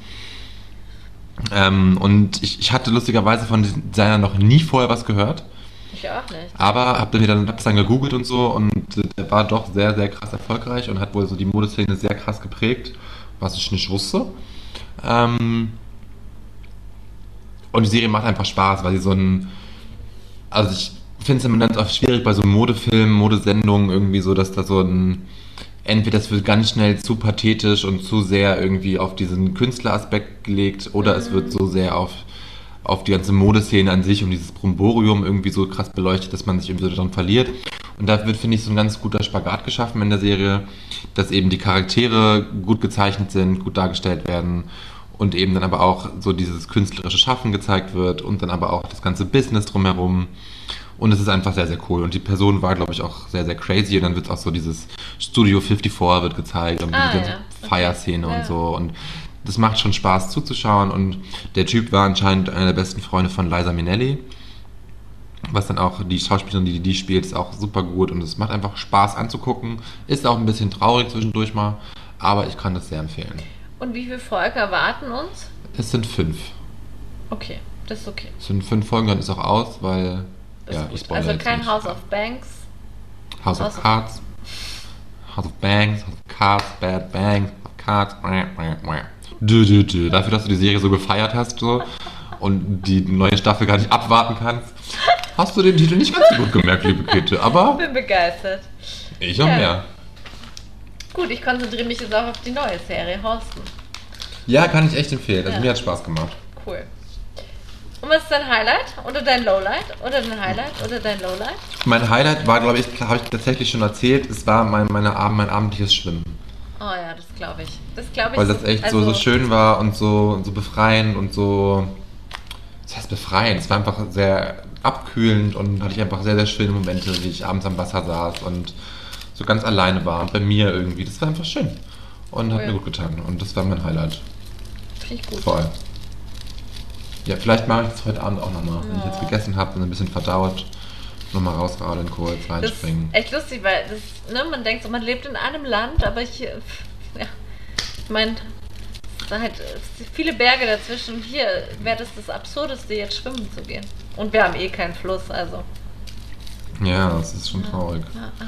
Ähm, und ich, ich hatte lustigerweise von diesem Designer noch nie vorher was gehört. Ich auch nicht. Aber hab dann wieder hab's dann gegoogelt und so und der war doch sehr, sehr krass erfolgreich und hat wohl so die Modeszene sehr krass geprägt, was ich nicht wusste. Ähm, und die Serie macht einfach Spaß, weil sie so ein. Also ich finde es immer ganz oft schwierig bei so Modefilmen, Modesendungen irgendwie so, dass da so ein. Entweder es wird ganz schnell zu pathetisch und zu sehr irgendwie auf diesen Künstleraspekt gelegt oder es wird so sehr auf, auf die ganze Modeszene an sich und dieses Bromborium irgendwie so krass beleuchtet, dass man sich irgendwie so daran verliert. Und da wird, finde ich, so ein ganz guter Spagat geschaffen in der Serie, dass eben die Charaktere gut gezeichnet sind, gut dargestellt werden und eben dann aber auch so dieses künstlerische Schaffen gezeigt wird und dann aber auch das ganze Business drumherum. Und es ist einfach sehr, sehr cool. Und die Person war, glaube ich, auch sehr, sehr crazy. Und dann wird auch so dieses Studio 54 wird gezeigt und Ah, die ganze ja. Okay. Feierszene Ja. und so. Und das macht schon Spaß zuzuschauen. Und der Typ war anscheinend einer der besten Freunde von Liza Minnelli. Was dann auch die Schauspielerin, die die spielt, ist auch super gut. Und es macht einfach Spaß anzugucken. Ist auch ein bisschen traurig zwischendurch mal. Aber ich kann das sehr empfehlen. Und wie viele Folgen erwarten uns? Es sind fünf. Okay, das ist okay. Es sind fünf Folgen, dann ist auch aus, weil. Ja, ich Also kein. House of Banks. House House of Cards. House of Bangs, House of Cards, Bad Bangs, House of Cards. Dü, dü, dü. Dafür, dass du die Serie so gefeiert hast so, und die neue Staffel gar nicht abwarten kannst, hast du den Titel nicht ganz so gut gemerkt, liebe Kette. Aber Bin begeistert. ich auch Ja. mehr. Gut, ich konzentriere mich jetzt auch auf die neue Serie, Horsten. Ja, kann ich echt empfehlen. Also Ja. mir hat Spaß gemacht. Cool. Und was ist dein Highlight? Oder dein Lowlight? Oder dein Highlight? Oder dein Lowlight? Mein Highlight war, glaube ich, habe ich tatsächlich schon erzählt, es war mein, meine mein abendliches Schwimmen. Oh ja, das glaube ich. Das glaube ich. Weil das echt so, so schön war und so, so befreiend und so. Das heißt befreiend, es war einfach sehr abkühlend und hatte ich einfach sehr, sehr schöne Momente, wie ich abends am Wasser saß und so ganz alleine war und bei mir irgendwie. Das war einfach schön und hat Cool. mir gut getan. Und das war mein Highlight. Finde ich gut. Voll. Ja, vielleicht mache ich das heute Abend auch nochmal. Wenn ich jetzt Ja. gegessen habe und ein bisschen verdaut, nochmal rausradeln kurz, Das ist reinspringen. echt lustig, weil das, ne, man denkt so, man lebt in einem Land, aber hier, ja, ich meine, da halt äh, viele Berge dazwischen. Hier wäre das das Absurdeste, jetzt schwimmen zu gehen. Und wir haben eh keinen Fluss, also. Ja, das ist schon traurig. Ja, ja.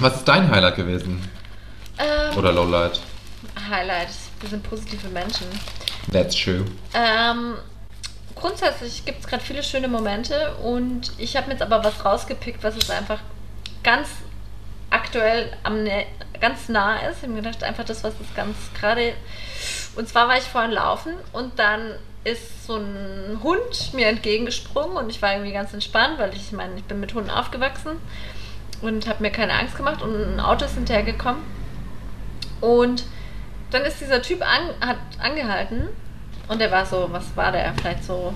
Was ist dein Highlight gewesen? Ähm, Oder Lowlight? Highlight. Wir sind positive Menschen. That's true. Ähm, grundsätzlich gibt es gerade viele schöne Momente und ich habe mir jetzt aber was rausgepickt, was jetzt einfach ganz aktuell am ganz nah ist. Ich habe mir gedacht, einfach das, was ist ganz gerade. Und zwar war ich vorhin laufen und dann ist so ein Hund mir entgegengesprungen und ich war irgendwie ganz entspannt, weil ich meine, ich bin mit Hunden aufgewachsen und habe mir keine Angst gemacht und ein Auto ist hinterhergekommen. Und dann ist dieser Typ an, hat angehalten und der war so, was war der? Vielleicht so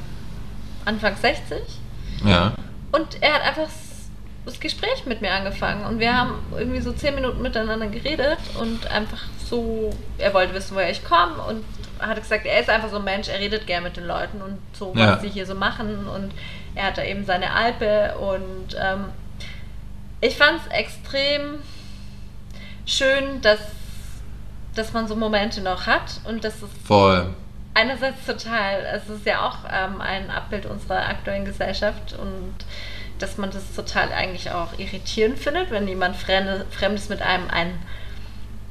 Anfang 60. Ja. Und er hat einfach das Gespräch mit mir angefangen und wir haben irgendwie so zehn Minuten miteinander geredet und einfach so, er wollte wissen, woher ich komme und hat gesagt, er ist einfach so ein Mensch, er redet gern mit den Leuten und so, was Ja. sie hier so machen und er hat da eben seine Alpe und ähm, ich fand es extrem schön, dass, dass man so Momente noch hat und dass es Voll. einerseits total, es ist ja auch ähm, ein Abbild unserer aktuellen Gesellschaft und dass man das total eigentlich auch irritierend findet, wenn jemand Fremde, Fremdes mit einem ein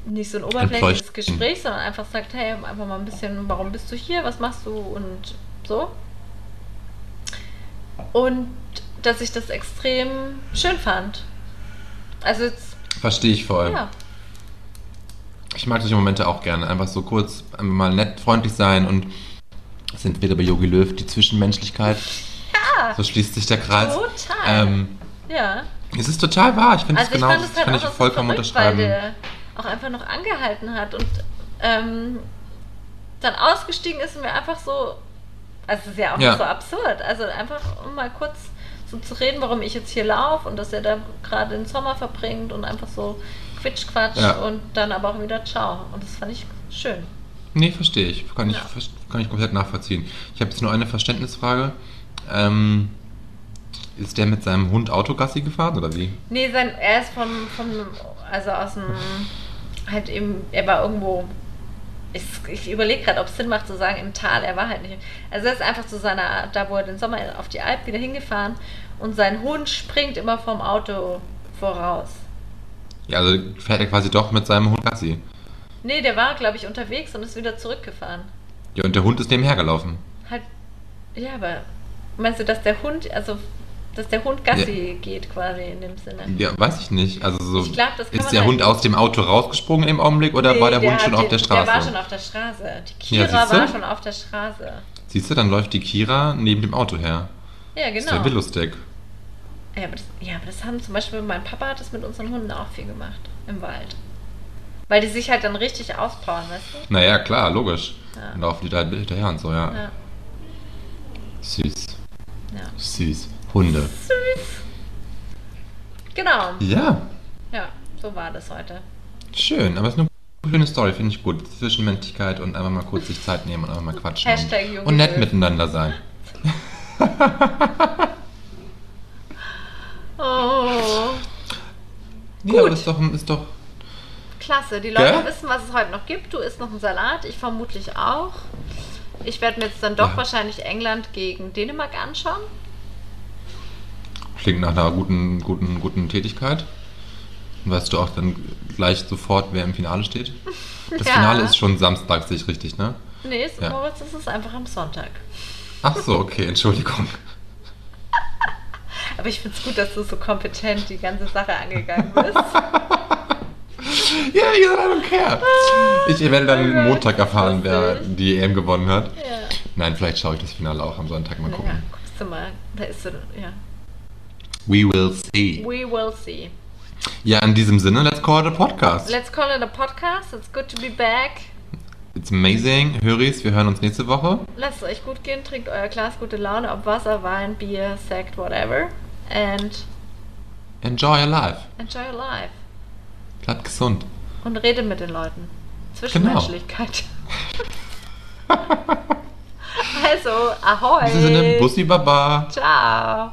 nicht so ein oberflächliches. Gespräch, sondern einfach sagt, hey, einfach mal ein bisschen, warum bist du hier, was machst du und so. Und dass ich das extrem schön fand. Also jetzt, Verstehe ich voll. ja, Ich mag solche Momente auch gerne. Einfach so kurz mal nett, freundlich sein und es sind wieder bei Yogi Löw die Zwischenmenschlichkeit. ja, So schließt sich der Kreis. total. Ähm, ja. es ist total wahr. Ich finde Also es genau, das halt kann ich noch so vollkommen verrückt, weil unterschreiben. der auch einfach noch angehalten hat und ähm, dann ausgestiegen ist und mir einfach so, also es ist ja auch Ja. so absurd, also einfach um mal kurz so zu reden, warum ich jetzt hier laufe und dass er da gerade den Sommer verbringt und einfach so Quitschquatsch Ja. und dann aber auch wieder Ciao und das fand ich schön. Nee, verstehe ich. Kann ich, Ja. kann ich komplett nachvollziehen. Ich habe jetzt nur eine Verständnisfrage. Ähm, ist der mit seinem Hund Autogassi gefahren oder wie? Nee, sein, er ist vom, vom also aus dem, halt eben, er war irgendwo, ich, ich überlege gerade, ob es Sinn macht zu sagen, im Tal, er war halt nicht. Also er ist einfach zu seiner, da wo er den Sommer auf die Alp wieder hingefahren und sein Hund springt immer vom Auto voraus. Ja, also fährt er quasi doch mit seinem Hund Gassi. Nee, der war, glaube ich, unterwegs und ist wieder zurückgefahren. Ja, und der Hund ist nebenher gelaufen. Halt, ja, aber meinst du, dass der Hund, also, dass der Hund Gassi geht quasi in dem Sinne? Ja, weiß ich nicht. Also so Ich glaub, das kann ist der halt Hund nicht. aus dem Auto rausgesprungen im Augenblick oder Nee, war der, Hund hat schon auf den- der Straße? Der war schon auf der Straße. Die Ja, Kira siehste? war schon auf der Straße. Siehst du, dann läuft die Kira neben dem Auto her. Ja, Das genau. wäre lustig. Ja aber, das, ja, aber das haben zum Beispiel, mein Papa hat das mit unseren Hunden auch viel gemacht. Im Wald. Weil die sich halt dann richtig auspowern, weißt du? Naja, klar, logisch. Ja. Und laufen die da hinterher und so, ja. Ja. Süß. ja. Süß. Hunde. Süß. Genau. Ja, Ja, so war das heute. schön. Aber es ist eine schöne Story, finde ich gut. Zwischenmenschlichkeit und einfach mal kurz sich Zeit nehmen und einfach mal quatschen. Hashtag und, und nett miteinander sein. Oh, Ja, aber ist doch, ist doch klasse. Die Leute Gell? wissen, was es heute noch gibt. Du isst noch einen Salat, ich vermutlich auch. Ich werde mir jetzt dann doch Ja. wahrscheinlich England gegen Dänemark anschauen. Klingt nach einer guten, guten, guten Tätigkeit. Weißt du auch dann gleich sofort, wer im Finale steht? Das Ja. Finale ist schon Samstag, sehe ich richtig, ne? Nee, es- Ja. Moritz, es ist einfach am Sonntag. Ach so, okay, Entschuldigung. Aber ich finde es gut, dass du so kompetent die ganze Sache angegangen bist. Ja, ihr seid I don't care. Ich werde dann Alright, Montag erfahren, wer die EM gewonnen hat. ja. Nein, vielleicht schaue ich das Finale auch am Sonntag mal Ja, gucken. guckst du mal. Da ist so, ja. We will see. We will see. Ja, in diesem Sinne, let's call it a podcast. Let's call it a podcast. It's good to be back. It's amazing. Höris, wir hören uns nächste Woche. Lasst es euch gut gehen, trinkt euer Glas gute Laune, ob Wasser, Wein, Bier, Sekt, whatever. And Enjoy your life. enjoy your life. Bleibt gesund. Und redet mit den Leuten. Zwischenmenschlichkeit. also, ahoi. In diesem Sinne, Bussi Baba. Ciao.